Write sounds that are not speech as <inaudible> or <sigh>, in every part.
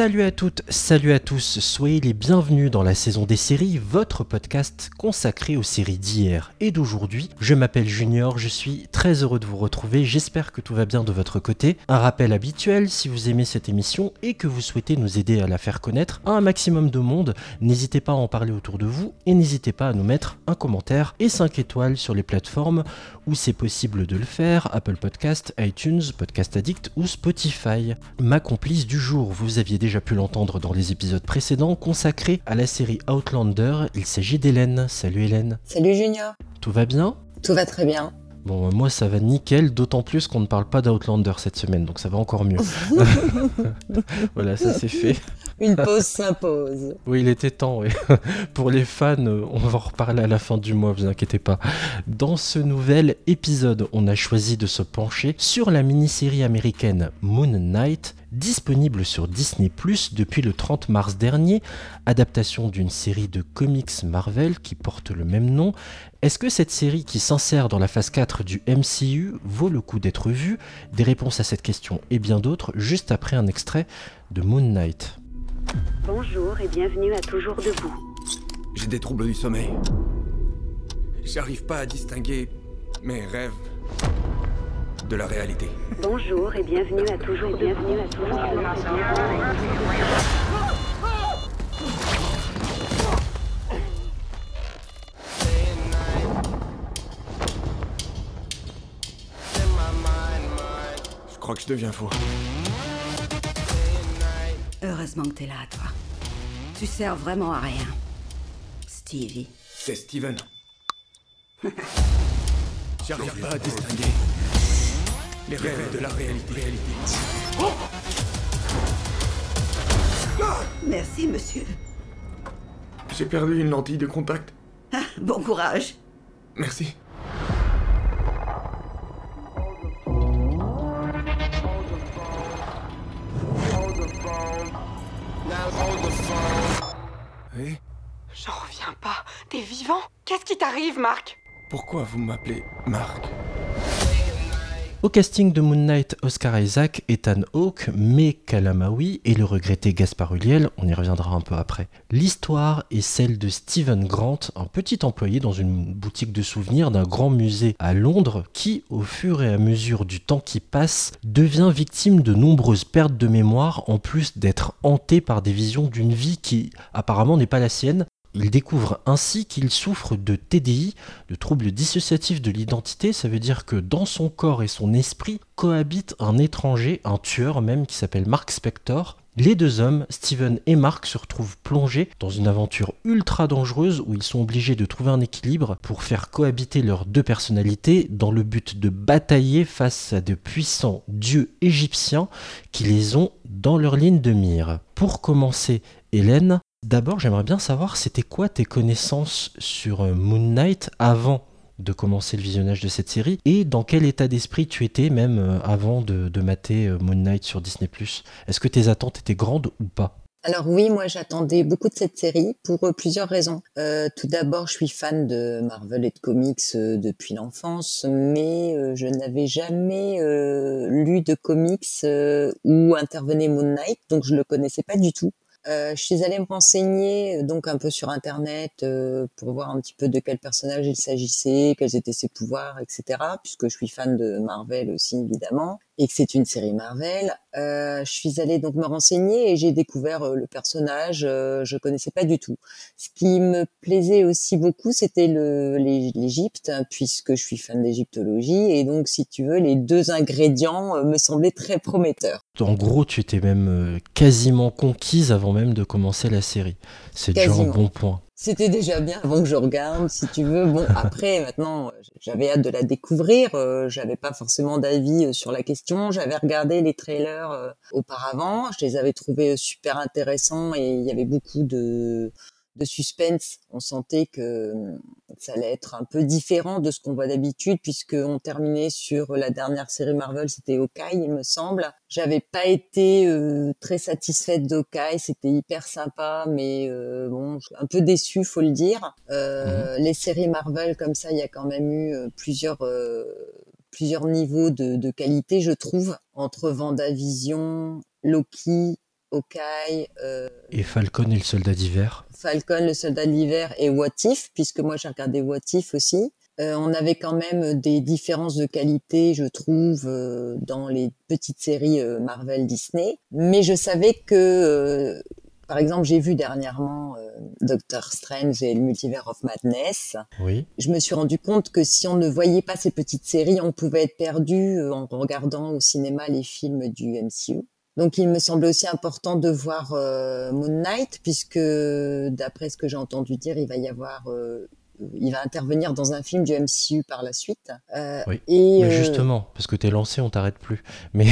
Salut à toutes, salut à tous, soyez les bienvenus dans la saison des séries, votre podcast consacré aux séries d'hier et d'aujourd'hui. Je m'appelle Junior, je suis très heureux de vous retrouver, j'espère que tout va bien de votre côté. Un rappel habituel, si vous aimez cette émission et que vous souhaitez nous aider à la faire connaître à un maximum de monde, n'hésitez pas à en parler autour de vous et n'hésitez pas à nous mettre un commentaire et 5 étoiles sur les plateformes où c'est possible de le faire, Apple Podcast, iTunes, Podcast Addict ou Spotify. Ma complice du jour, vous aviez déjà pu l'entendre dans les épisodes précédents consacrés à la série Outlander. Il s'agit d'Hélène. Salut Hélène. Salut Junior. Tout va bien? Tout va très bien. Bon, moi ça va nickel, d'autant plus qu'on ne parle pas d'Outlander cette semaine, donc ça va encore mieux. <laughs> <laughs> voilà, ça c'est fait. Une pause s'impose. <laughs> Oui, il était temps, oui. <laughs> Pour les fans, on va en reparler à la fin du mois, vous inquiétez pas. Dans ce nouvel épisode, on a choisi de se pencher sur la mini-série américaine Moon Knight, disponible sur Disney ⁇ depuis le 30 mars dernier, adaptation d'une série de comics Marvel qui porte le même nom. Est-ce que cette série qui s'insère dans la phase 4 du MCU vaut le coup d'être vue? Des réponses à cette question et bien d'autres juste après un extrait de Moon Knight. Bonjour et bienvenue à Toujours Debout. J'ai des troubles du sommeil. J'arrive pas à distinguer mes rêves de la réalité. Bonjour et bienvenue à Toujours Bienvenue à Toujours Je crois que je deviens fou. Heureusement que t'es là, toi. Tu sers vraiment à rien. Stevie. C'est Steven. <laughs> J'arrive pas à distinguer les rêves de la réalité. Merci, monsieur. J'ai perdu une lentille de contact. Ah, bon courage. Merci. J'en reviens pas. T'es vivant. Qu'est-ce qui t'arrive, Marc? Pourquoi vous m'appelez Marc? Au casting de Moon Knight, Oscar Isaac, Ethan Hawke, May Kalamawi et le regretté Gaspard Ulliel, on y reviendra un peu après. L'histoire est celle de Stephen Grant, un petit employé dans une boutique de souvenirs d'un grand musée à Londres qui, au fur et à mesure du temps qui passe, devient victime de nombreuses pertes de mémoire en plus d'être hanté par des visions d'une vie qui apparemment n'est pas la sienne il découvre ainsi qu'il souffre de TDI, de troubles dissociatifs de l'identité. Ça veut dire que dans son corps et son esprit cohabite un étranger, un tueur même, qui s'appelle Mark Spector. Les deux hommes, Steven et Mark, se retrouvent plongés dans une aventure ultra dangereuse où ils sont obligés de trouver un équilibre pour faire cohabiter leurs deux personnalités dans le but de batailler face à de puissants dieux égyptiens qui les ont dans leur ligne de mire. Pour commencer, Hélène, D'abord, j'aimerais bien savoir, c'était quoi tes connaissances sur euh, Moon Knight avant de commencer le visionnage de cette série? Et dans quel état d'esprit tu étais même euh, avant de, mater euh, Moon Knight sur Disney ⁇ Est-ce que tes attentes étaient grandes ou pas? Alors oui, moi j'attendais beaucoup de cette série pour plusieurs raisons. Tout d'abord, je suis fan de Marvel et de comics depuis l'enfance, mais je n'avais jamais lu de comics où intervenait Moon Knight, donc je le connaissais pas du tout. Euh, je suis allée me renseigner donc un peu sur internet euh, pour voir un petit peu de quel personnage il s'agissait, quels étaient ses pouvoirs, etc. Puisque je suis fan de Marvel aussi évidemment et que c'est une série Marvel. Euh, je suis allée donc me renseigner et j'ai découvert euh, le personnage. Euh, je connaissais pas du tout. Ce qui me plaisait aussi beaucoup, c'était l'Égypte, hein, puisque je suis fan d'égyptologie et donc si tu veux, les deux ingrédients euh, me semblaient très prometteurs. En gros, tu étais même quasiment conquise avant même de commencer la série. C'est déjà un bon point. C'était déjà bien avant que je regarde, si tu veux. Bon, <laughs> après, maintenant, j'avais hâte de la découvrir. Euh, j'avais pas forcément d'avis euh, sur la question. J'avais regardé les trailers euh, auparavant. Je les avais trouvés super intéressants et il y avait beaucoup de de suspense. On sentait que ça allait être un peu différent de ce qu'on voit d'habitude, puisqu'on terminait sur la dernière série Marvel, c'était Hawkeye, il me semble. J'avais pas été euh, très satisfaite d'Hawkeye, c'était hyper sympa, mais euh, bon, un peu déçu, faut le dire. Euh, Les séries Marvel comme ça, il y a quand même eu euh, plusieurs euh, plusieurs niveaux de, de qualité, je trouve, entre Vendavision, Loki, Hawkeye, euh, Et Falcon et le soldat d'hiver. Falcon, le soldat de l'hiver et What If, puisque moi j'ai regardé What If aussi. Euh, on avait quand même des différences de qualité, je trouve, euh, dans les petites séries euh, Marvel Disney. Mais je savais que, euh, par exemple, j'ai vu dernièrement euh, Doctor Strange et le Multiverse of Madness. Oui. Je me suis rendu compte que si on ne voyait pas ces petites séries, on pouvait être perdu en regardant au cinéma les films du MCU. Donc il me semblait aussi important de voir euh, Moon Knight, puisque d'après ce que j'ai entendu dire, il va y avoir, euh, il va intervenir dans un film du MCU par la suite. Euh, Oui. Et Mais euh, justement, parce que t'es lancé, on t'arrête plus. Mais,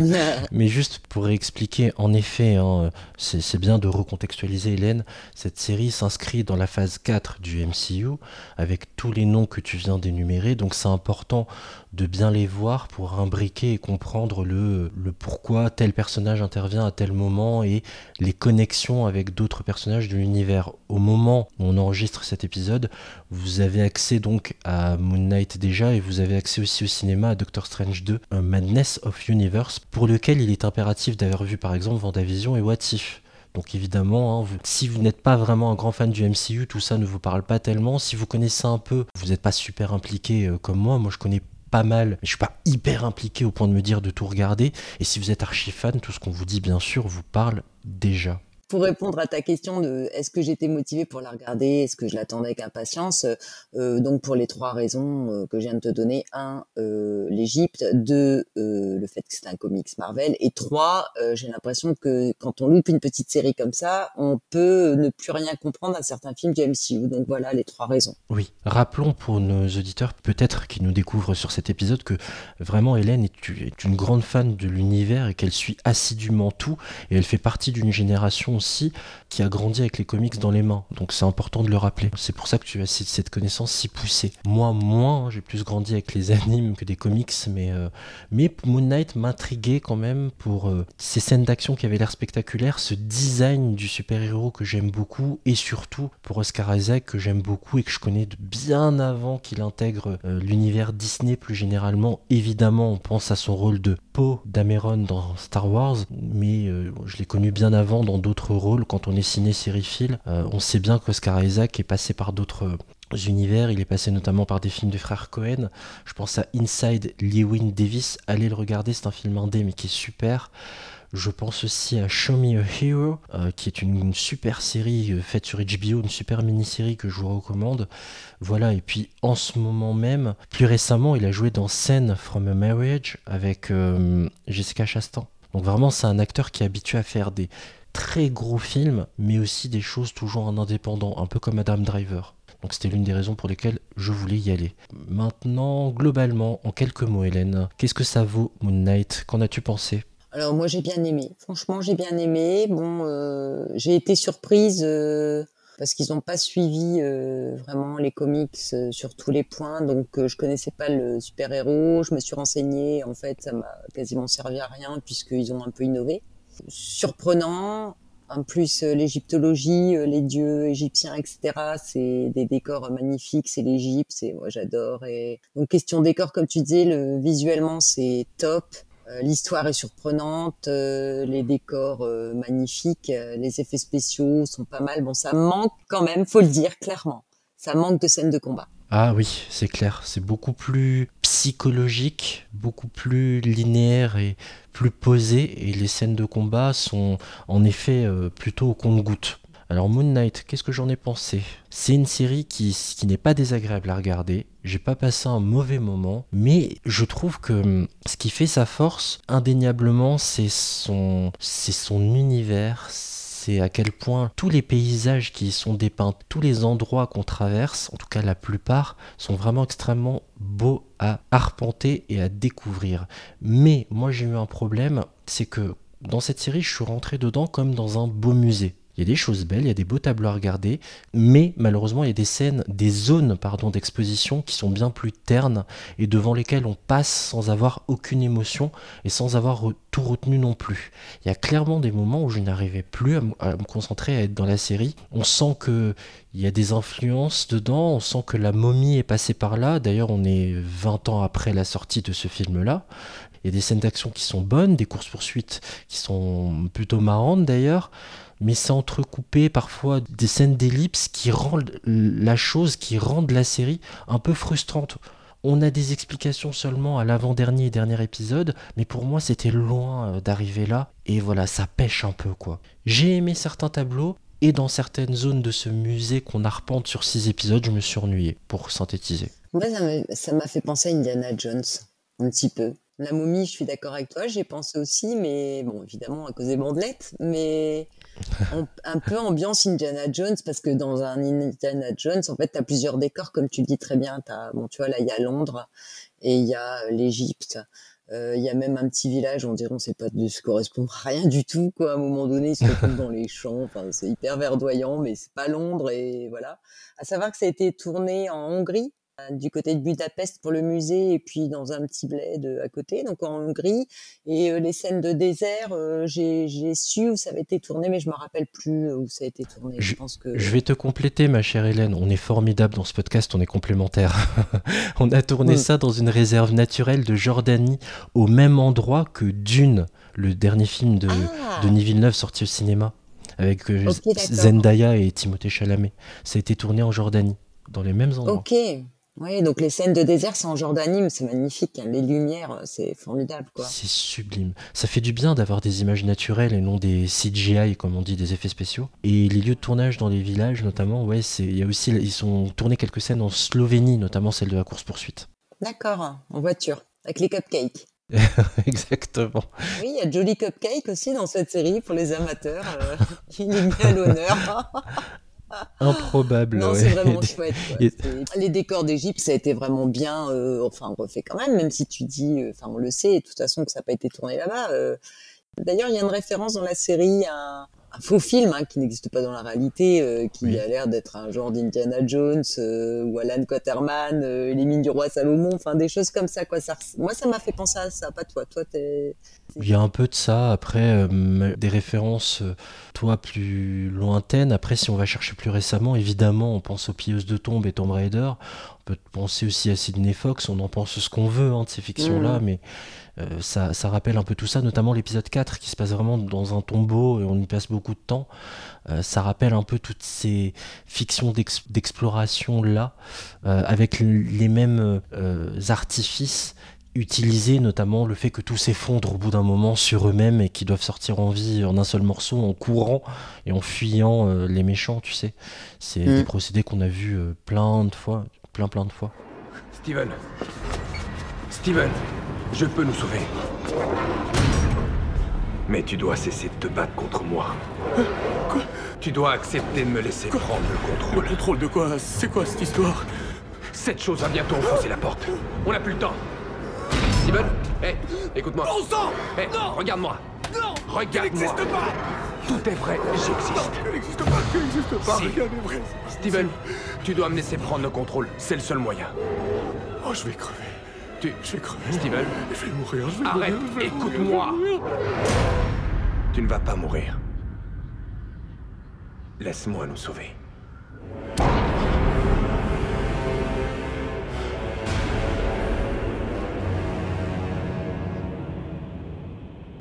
<laughs> mais juste pour expliquer, en effet, hein, c'est c'est bien de recontextualiser Hélène, cette série s'inscrit dans la phase 4 du MCU, avec tous les noms que tu viens d'énumérer, donc c'est important de bien les voir pour imbriquer et comprendre le, le pourquoi tel personnage intervient à tel moment et les connexions avec d'autres personnages de l'univers. Au moment où on enregistre cet épisode, vous avez accès donc à Moon Knight déjà et vous avez accès aussi au cinéma à Doctor Strange 2, un Madness of Universe, pour lequel il est impératif d'avoir vu par exemple Vendavision et What If. Donc évidemment, hein, si vous n'êtes pas vraiment un grand fan du MCU, tout ça ne vous parle pas tellement. Si vous connaissez un peu, vous n'êtes pas super impliqué euh, comme moi. Moi, je connais pas mal, mais je suis pas hyper impliqué au point de me dire de tout regarder. Et si vous êtes archi fan, tout ce qu'on vous dit, bien sûr, vous parle déjà. Pour répondre à ta question de est-ce que j'étais motivée pour la regarder, est-ce que je l'attendais avec impatience, euh, donc pour les trois raisons euh, que je viens de te donner, un, euh, l'Égypte, deux, euh, le fait que c'est un comics Marvel, et trois, j'ai l'impression que quand on loupe une petite série comme ça, on peut ne plus rien comprendre à certains films du MCU. Donc voilà les trois raisons. Oui, rappelons pour nos auditeurs peut-être qui nous découvrent sur cet épisode que vraiment Hélène est une grande fan de l'univers et qu'elle suit assidûment tout. Et elle fait partie d'une génération qui a grandi avec les comics dans les mains. Donc c'est important de le rappeler. C'est pour ça que tu as cette connaissance si poussée. Moi moins, hein, j'ai plus grandi avec les <laughs> animes que des comics, mais, euh, mais Moon Knight m'intriguait quand même pour euh, ces scènes d'action qui avaient l'air spectaculaires, ce design du super-héros que j'aime beaucoup et surtout pour Oscar Isaac que j'aime beaucoup et que je connais bien avant qu'il intègre euh, l'univers Disney plus généralement. Évidemment, on pense à son rôle de Dameron dans Star Wars, mais euh, je l'ai connu bien avant dans d'autres rôles quand on est ciné-sériephile. Euh, on sait bien qu'Oscar Isaac est passé par d'autres euh, univers, il est passé notamment par des films des frères Cohen. Je pense à Inside Lewin Davis, allez le regarder, c'est un film indé mais qui est super. Je pense aussi à Show Me a Hero, euh, qui est une, super série euh, faite sur HBO, une super mini-série que je vous recommande. Voilà, et puis en ce moment même, plus récemment, il a joué dans Scene from a Marriage avec euh, Jessica Chastain. Donc vraiment, c'est un acteur qui est habitué à faire des très gros films, mais aussi des choses toujours en indépendant, un peu comme Adam Driver. Donc c'était l'une des raisons pour lesquelles je voulais y aller. Maintenant, globalement, en quelques mots, Hélène, qu'est-ce que ça vaut Moon Knight? Qu'en as-tu pensé? Alors moi j'ai bien aimé. Franchement j'ai bien aimé. Bon, euh, j'ai été surprise euh, parce qu'ils n'ont pas suivi euh, vraiment les comics euh, sur tous les points. Donc euh, je connaissais pas le super héros. Je me suis renseignée. En fait ça m'a quasiment servi à rien puisqu'ils ont un peu innové. Surprenant. En plus, euh, l'égyptologie, les dieux égyptiens, etc., c'est des décors magnifiques, c'est l'Égypte, c'est moi j'adore. Et donc question décor, comme tu disais, le visuellement c'est top. Euh, L'histoire est surprenante, euh, les décors euh, magnifiques, les effets spéciaux sont pas mal. Bon, ça manque quand même, faut le dire clairement. Ça manque de scènes de combat. Ah oui, c'est clair, c'est beaucoup plus psychologique, beaucoup plus linéaire et plus posé, et les scènes de combat sont en effet plutôt au compte-goutte. Alors Moon Knight, qu'est-ce que j'en ai pensé? C'est une série qui, n'est pas désagréable à regarder, j'ai pas passé un mauvais moment, mais je trouve que hum, ce qui fait sa force, indéniablement, c'est son, c'est son univers, c'est à quel point tous les paysages qui sont dépeints, tous les endroits qu'on traverse, en tout cas la plupart, sont vraiment extrêmement beaux à arpenter et à découvrir. Mais moi j'ai eu un problème, c'est que dans cette série, je suis rentré dedans comme dans un beau musée. Il y a des choses belles, il y a des beaux tableaux à regarder, mais malheureusement, il y a des scènes, des zones pardon, d'exposition qui sont bien plus ternes et devant lesquelles on passe sans avoir aucune émotion et sans avoir tout retenu non plus. Il y a clairement des moments où je n'arrivais plus à, me concentrer, à être dans la série. On sent que il y a des influences dedans, on sent que la momie est passée par là. D'ailleurs, on est 20 ans après la sortie de ce film-là. Il y a des scènes d'action qui sont bonnes, des courses-poursuites qui sont plutôt marrantes d'ailleurs, mais c'est entrecoupé parfois des scènes d'ellipse qui rendent la chose, qui rendent la série un peu frustrante. On a des explications seulement à l'avant-dernier et dernier épisode, mais pour moi c'était loin euh, d'arriver là, et voilà, ça pêche un peu quoi. J'ai aimé certains tableaux, et dans certaines zones de ce musée qu'on arpente sur six épisodes, je me suis ennuyé, pour synthétiser. Moi, ça m'a fait penser à Indiana Jones, un petit peu. La momie, je suis d'accord avec toi, j'ai pensé aussi, mais bon, évidemment, à cause des bandelettes, mais un peu ambiance Indiana Jones, parce que dans un Indiana Jones, en fait, tu as plusieurs décors, comme tu dis très bien. As, bon, tu vois, là, il y a Londres et il y a euh, l'Égypte. Euh, il y a même un petit village, on dirait, on sait pas de ce correspond à rien du tout, quoi. À un moment donné, ils se retrouvent dans les champs. Enfin, c'est hyper verdoyant, mais c'est pas Londres et voilà. À savoir que ça a été tourné en Hongrie, du côté de Budapest pour le musée et puis dans un petit bled euh, à côté, donc en Hongrie. Et euh, les scènes de désert, euh, j'ai su où ça avait été tourné, mais je me rappelle plus où ça a été tourné. Je, pense que... je vais te compléter, ma chère Hélène. On est formidable dans ce podcast, on est complémentaires. <laughs> on a tourné ça dans une réserve naturelle de Jordanie, au même endroit que Dune, le dernier film de ah. Denis Villeneuve sorti au cinéma avec Zendaya et Timothée Chalamet. Ça a été tourné en Jordanie, dans les mêmes endroits. Ok. Oui, donc les scènes de désert, c'est en Jordanie, c'est magnifique. Hein. Les lumières, euh, c'est formidable, quoi. C'est sublime. Ça fait du bien d'avoir des images naturelles et non des CGI, comme on dit, des effets spéciaux. Et les lieux de tournage dans les villages, notamment, ouais, c'est, il y a aussi, ils sont tournés quelques scènes en Slovénie, notamment celle de la course poursuite. D'accord, en voiture, avec les cupcakes. <laughs> Exactement. Oui, il y a Jolly Cupcake aussi dans cette série pour les amateurs. Euh, il est mis à l'honneur. <laughs> <laughs> Improbable. Non, c'est vraiment <laughs> chouette. Les décors d'Égypte, ça a été vraiment bien, euh, enfin refait quand même, même si tu dis, euh, enfin on le sait, de toute façon que ça n'a pas été tourné là-bas. Euh. D'ailleurs, il y a une référence dans la série à un faux film hein, qui n'existe pas dans la réalité, euh, qui a l'air d'être un genre d'Indiana Jones euh, ou Alan Quaterman, euh, les mines du roi Salomon, enfin des choses comme ça. Quoi. Ça, moi, ça m'a fait penser à ça, pas toi. Toi, t'es... Il y a un peu de ça. Après, des références, toi, plus lointaines. Après, si on va chercher plus récemment, évidemment, on pense aux Pilleuses de tombes et Tomb Raider. On peut penser aussi à Sidney Fox. On en pense ce qu'on veut hein, de ces fictions-là, mm. mais euh, ça, rappelle un peu tout ça, notamment l'épisode 4 qui se passe vraiment dans un tombeau et on y passe beaucoup de temps. Euh, ça rappelle un peu toutes ces fictions d'exploration là, euh, avec les mêmes artifices utilisés, notamment le fait que tout s'effondre au bout d'un moment sur eux-mêmes et qu'ils doivent sortir en vie en un seul morceau, en courant et en fuyant les méchants, tu sais. C'est mm. des procédés qu'on a vus plein de fois, plein plein de fois. Steven Steven je peux nous sauver. Mais tu dois cesser de te battre contre moi. Quoi? Tu dois accepter de me laisser prendre le contrôle. Le contrôle de quoi? C'est quoi cette histoire? Cette chose va bientôt enfoncer la porte. On n'a plus le temps. Steven Hé, écoute-moi. Bon sang Hé, regarde-moi. Non Regarde-moi. n'existe pas Tout est vrai, j'existe. Tu n'existe pas, tu n'existe pas, si. rien n'est vrai. Steven, tu dois me laisser prendre le contrôle. C'est le seul moyen. Oh, je vais crever. Tu... Je vais crever. Steven Je vais mourir, je vais Arrête, mourir. écoute-moi Tu ne vas pas mourir. Laisse-moi nous sauver.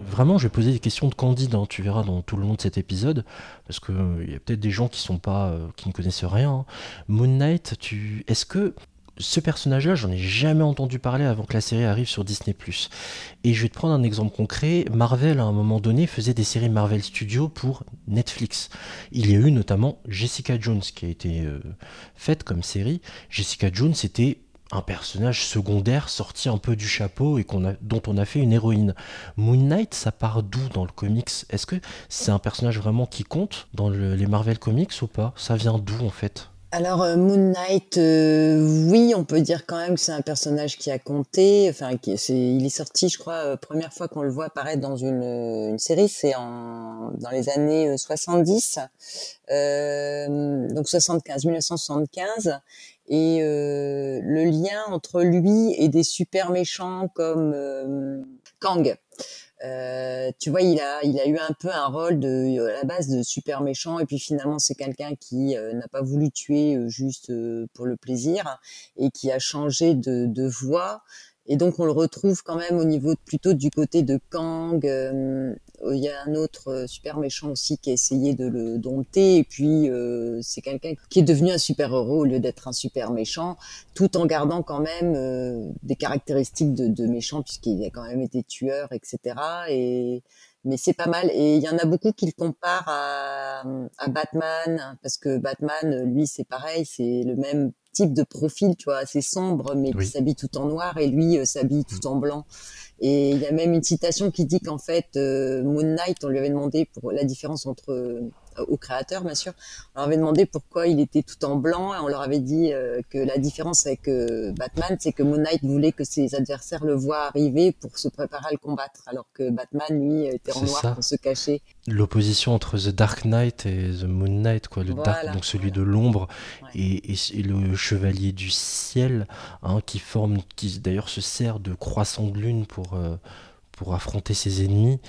Vraiment, je vais poser des questions de Candide, hein, tu verras dans tout le long de cet épisode, parce qu'il euh, il y a peut-être des gens qui sont pas, euh, qui ne connaissent rien. Hein. Moon Knight, tu, est-ce que ce personnage-là, j'en ai jamais entendu parler avant que la série arrive sur Disney+. Et je vais te prendre un exemple concret. Marvel, à un moment donné, faisait des séries Marvel Studios pour Netflix. Il y a eu notamment Jessica Jones qui a été euh, faite comme série. Jessica Jones, c'était un personnage secondaire sorti un peu du chapeau et dont on a fait une héroïne. Moon Knight, ça part d'où dans le comics? Est-ce que c'est un personnage vraiment qui compte dans les Marvel Comics ou pas? Ça vient d'où en fait? Alors euh, Moon Knight, euh, oui, on peut dire quand même que c'est un personnage qui a compté. Enfin, il est sorti, je crois, euh, première fois qu'on le voit apparaître dans une, une série, c'est en dans les années 70, donc 75, 1975. Et le lien entre lui et des super méchants comme Kang. Euh, tu vois, il a, il a eu un peu un rôle de, à la base de super méchant, et puis finalement c'est quelqu'un qui euh, n'a pas voulu tuer euh, juste pour le plaisir et qui a changé de, de voie. Et donc on le retrouve quand même au niveau plutôt du côté de Kang. Euh, il y a un autre euh, super méchant aussi qui a essayé de le dompter. Et puis euh, c'est quelqu'un qui est devenu un super héros au lieu d'être un super méchant, tout en gardant quand même des caractéristiques de, méchant puisqu'il a quand même été tueur, etc. Et mais c'est pas mal. Et il y en a beaucoup qui le comparent à Batman, parce que Batman, lui, c'est pareil, c'est le même type de profil, tu vois, assez sombre, mais qui s'habille tout en noir, et lui euh, s'habille tout en blanc. Et il y a même une citation qui dit qu'en fait, euh, Moon Knight, on lui avait demandé pour la différence entre euh, au créateur, bien sûr, on leur avait demandé pourquoi il était tout en blanc, et on leur avait dit euh, que la différence avec euh, Batman, c'est que Moon Knight voulait que ses adversaires le voient arriver pour se préparer à le combattre, alors que Batman, lui, était en noir pour se cacher. L'opposition entre The Dark Knight et The Moon Knight, quoi, le dark, donc celui de l'ombre, et, et, le chevalier du ciel, hein, qui forme, qui d'ailleurs se sert de croissant de lune pour, euh, pour affronter ses ennemis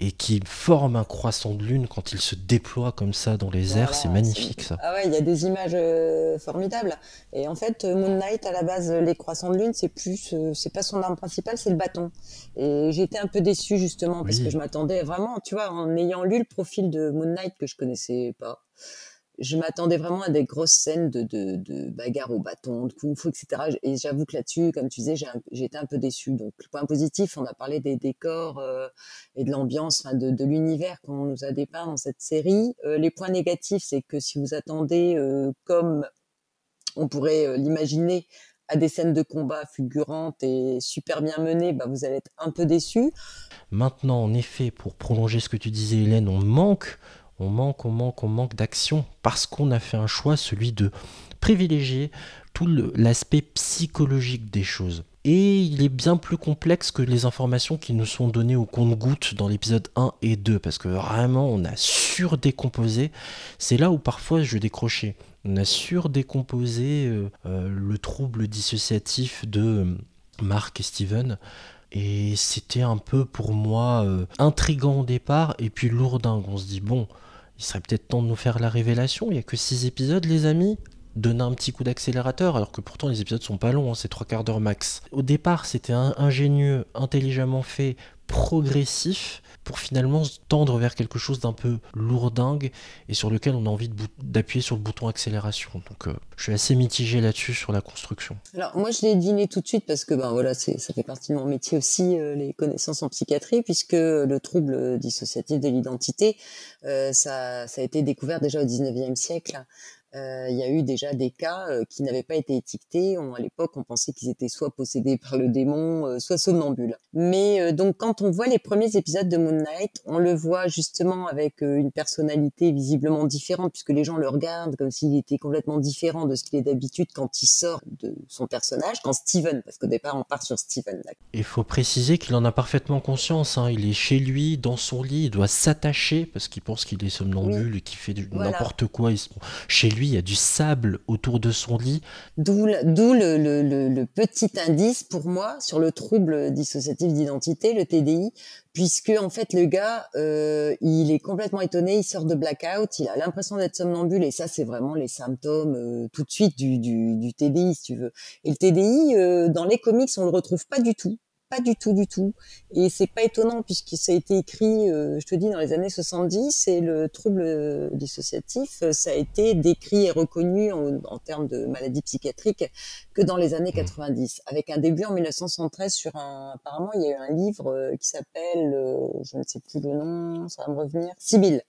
et qui forme un croissant de lune quand il se déploie comme ça dans les airs, c'est magnifique ça. Ah ouais, il y a des images euh, formidables. Et en fait, euh, Moon Knight, à la base, les croissants de lune, c'est plus, euh, c'est pas son arme principale, c'est le bâton. Et j'étais un peu déçue justement parce que je m'attendais vraiment, tu vois, en ayant lu le profil de Moon Knight que je connaissais pas je m'attendais vraiment à des grosses scènes de, de, de bagarre au bâton, de kung fu, etc. Et j'avoue que là-dessus, comme tu disais, j'ai été un peu déçue. Donc, le point positif, on a parlé des décors euh, et de l'ambiance, de, l'univers qu'on nous a dépeint dans cette série. Euh, les points négatifs, c'est que si vous attendez, euh, comme on pourrait l'imaginer, à des scènes de combat fulgurantes et super bien menées, bah, vous allez être un peu déçu. Maintenant, en effet, pour prolonger ce que tu disais, Hélène, on manque on manque, on manque, on manque d'action parce qu'on a fait un choix, celui de privilégier tout l'aspect psychologique des choses. Et il est bien plus complexe que les informations qui nous sont données au compte-gouttes dans l'épisode 1 et 2, parce que vraiment on a surdécomposé. C'est là où parfois je décrochais. On a surdécomposé euh, euh, le trouble dissociatif de euh, Mark et Steven et c'était un peu pour moi intrigant au départ et puis lourdingue. On se dit bon, il serait peut-être temps de nous faire la révélation. Il n'y a que 6 épisodes, les amis. Donner un petit coup d'accélérateur, alors que pourtant les épisodes sont pas longs, hein, c'est trois quarts d'heure max. Au départ, c'était ingénieux, intelligemment fait, progressif, pour finalement tendre vers quelque chose d'un peu lourdingue et sur lequel on a envie d'appuyer sur le bouton accélération. Donc euh, je suis assez mitigé là-dessus sur la construction. Alors moi je l'ai dîné tout de suite parce que ben voilà ça fait partie de mon métier aussi euh, les connaissances en psychiatrie puisque le trouble dissociatif de l'identité euh, ça, ça a été découvert déjà au 19e siècle il y a eu déjà des cas euh, qui n'avaient pas été étiquetés. On, à l'époque, on pensait qu'ils étaient soit possédés par le démon, euh, soit somnambules. Mais donc, quand on voit les premiers épisodes de Moon Knight, on le voit justement avec une personnalité visiblement différente, puisque les gens le regardent comme s'il était complètement différent de ce qu'il est d'habitude quand il sort de son personnage, quand Steven, parce qu'au départ, on part sur Steven. Il faut préciser qu'il en a parfaitement conscience. Hein. Il est chez lui, dans son lit, il doit s'attacher parce qu'il pense qu'il est somnambule et qu'il fait n'importe quoi. Il Chez lui, il y a du sable autour de son lit. D'où le, petit indice pour moi sur le trouble dissociatif d'identité, le TDI, puisque en fait le gars, euh, il est complètement étonné, il sort de blackout, il a l'impression d'être somnambule et ça c'est vraiment les symptômes euh, tout de suite du, TDI si tu veux. Et le TDI euh, dans les comics on le retrouve pas du tout pas du tout, du tout. Et c'est pas étonnant puisque ça a été écrit, euh, je te dis, dans les années 70 et le trouble dissociatif, euh, ça a été décrit et reconnu en, termes de maladie psychiatrique que dans les années 90, mmh. avec un début en 1973 sur un, apparemment il y a eu un livre euh, qui s'appelle, je ne sais plus le nom, ça va me revenir, Sibylle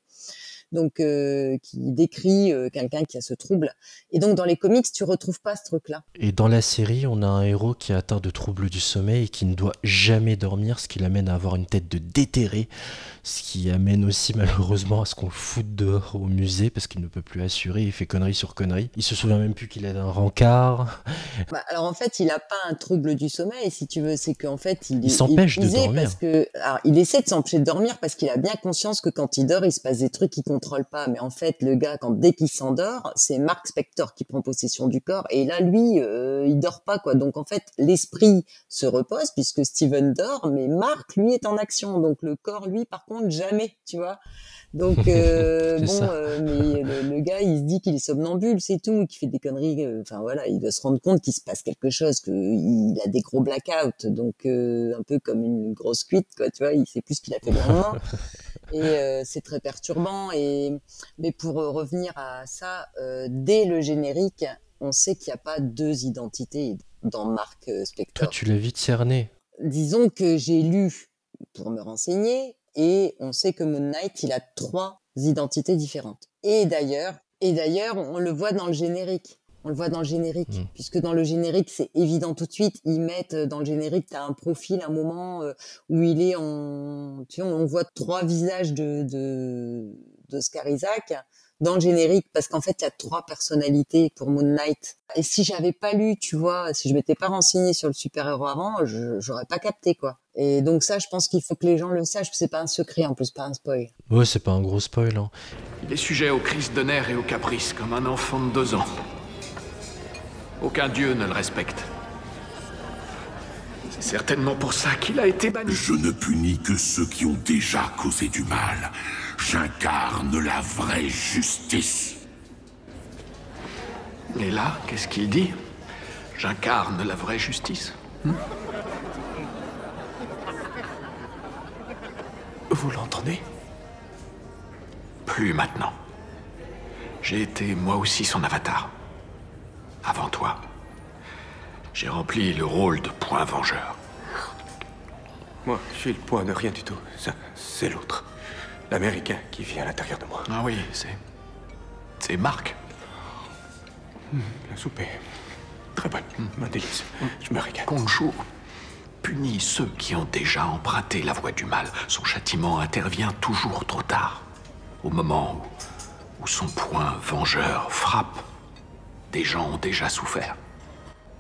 donc euh, qui décrit euh, quelqu'un qui a ce trouble. Et donc dans les comics, tu retrouves pas ce truc-là. Et dans la série, on a un héros qui est atteint de troubles du sommeil et qui ne doit jamais dormir, ce qui l'amène à avoir une tête de déterré, ce qui amène aussi <laughs> malheureusement à ce qu'on le foute dehors au musée parce qu'il ne peut plus assurer, il fait connerie sur connerie. Il se souvient même plus qu'il a un rencard. <laughs> Bah, alors en fait, il a pas un trouble du sommeil, si tu veux, c'est qu'en fait, il, Il s'empêche de dormir. Parce que, alors, il essaie de s'empêcher de dormir parce qu'il a bien conscience que quand il dort, il se passe des trucs qu'il contrôle pas. Mais en fait, le gars, quand dès qu'il s'endort, c'est Mark Spector qui prend possession du corps. Et là, lui, euh, il dort pas, quoi. Donc en fait, l'esprit se repose puisque Steven dort, mais Mark, lui, est en action. Donc le corps, lui, par contre, jamais, tu vois. Donc euh, <laughs> bon, euh, mais le, le gars, il se dit qu'il est somnambule, c'est tout, qu'il fait des conneries. Enfin voilà, il doit se rendre compte qu'il se passe quelque chose, qu'il a des gros blackouts, donc un peu comme une grosse cuite, quoi. Tu vois, il sait plus ce qu'il a fait le <laughs> lendemain. Et euh, c'est très perturbant. Et mais pour euh, revenir à ça, euh, dès le générique, on sait qu'il n'y a pas deux identités dans Mark euh, Spector Toi, tu l'as vite cerné. disons que j'ai lu pour me renseigner et on sait que Moon Knight, il a trois identités différentes. Et d'ailleurs, et d'ailleurs, on le voit dans le générique. On le voit dans le générique, Mm. puisque dans le générique, c'est évident tout de suite. Ils mettent euh, dans le générique, t'as un profil, un moment euh, où il est en, tu vois, on voit trois visages de de d'Oscar Isaac dans le générique, parce qu'en fait, il y a trois personnalités pour Moon Knight. Et si j'avais pas lu, tu vois, si je m'étais pas renseigné sur le super-héros avant, je j'aurais pas capté, quoi. Et donc ça, je pense qu'il faut que les gens le sachent, c'est pas un secret, en plus, pas un spoil. Ouais, c'est pas un gros spoil. Hein. Il est sujet aux crises de nerfs et aux caprices, comme un enfant de deux ans. Aucun dieu ne le respecte. C'est certainement pour ça qu'il a été banni. Je ne punis que ceux qui ont déjà causé du mal. J'incarne la vraie justice. Et là, qu'est-ce qu'il dit? J'incarne la vraie justice. Hmm? Vous l'entendez? Plus maintenant. J'ai été moi aussi son avatar. Avant toi. J'ai rempli le rôle de point vengeur. Moi, je suis le point de rien du tout. Ça, c'est l'autre. L'américain qui vit à l'intérieur de moi. Ah oui, c'est. C'est Marc. La soupe est très bonne. Un délice. Je me régale. Konjo punit ceux qui ont déjà emprunté la voie du mal. Son châtiment intervient toujours trop tard. Au moment où, où son point vengeur frappe, des gens ont déjà souffert.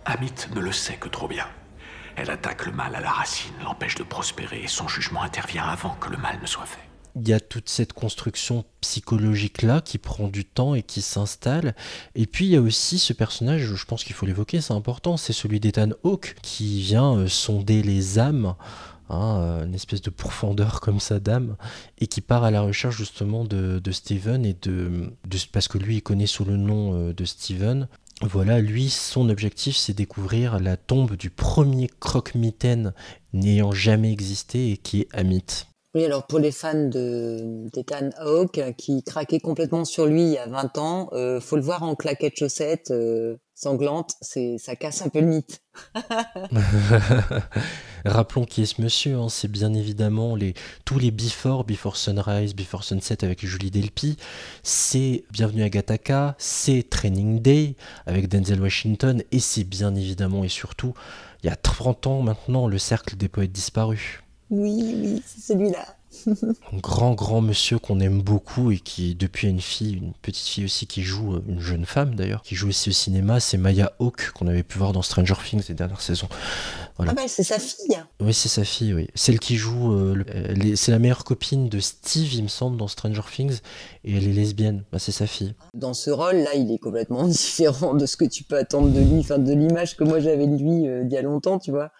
Amit ne le sait que trop bien. Elle attaque le mal à la racine, l'empêche de prospérer et son jugement intervient avant que le mal ne soit fait. il y a toute cette construction psychologique là qui prend du temps et qui s'installe. Et puis il y a aussi ce personnage, je pense qu'il faut l'évoquer, c'est important, c'est celui d'Ethan Hawke qui vient euh, sonder les âmes. Hein, euh, une espèce de profondeur <laughs> comme ça d'âme, et qui part à la recherche justement de, de Steven, et de, parce que lui il connaît sous le nom euh, de Steven. Voilà, lui, son objectif, c'est découvrir la tombe du premier croque-mitaine n'ayant jamais existé et qui est Amit. Oui, alors pour les fans de d'Ethan Hawke qui craquaient complètement sur lui il y a 20 ans, euh, faut le voir en claquettes chaussettes euh, sanglantes, c'est ça casse un peu le mythe. <laughs> Rappelons qui est ce monsieur, hein, c'est bien évidemment les, tous les Before, Before Sunrise, Before Sunset avec Julie Delpy, c'est Bienvenue à Gattaca, c'est Training Day avec Denzel Washington, et c'est bien évidemment et surtout, il y a 30 ans maintenant, le Cercle des Poètes Disparus. Oui, oui, c'est celui-là. Un grand, grand monsieur qu'on aime beaucoup et qui, depuis, a une fille, une petite fille aussi qui joue, euh, une jeune femme d'ailleurs, qui joue aussi au cinéma, c'est Maya Hawke qu'on avait pu voir dans Stranger Things ces dernières saisons. Voilà. Ah bah c'est sa fille. Oui, c'est sa fille, oui. Celle qui joue. euh, c'est la meilleure copine de Steve, il me semble, dans Stranger Things. Et elle est lesbienne. Bah, c'est sa fille. Dans ce rôle-là, il est complètement <laughs> différent de ce que tu peux attendre de lui, enfin de l'image que moi j'avais de lui euh, il y a longtemps, tu vois.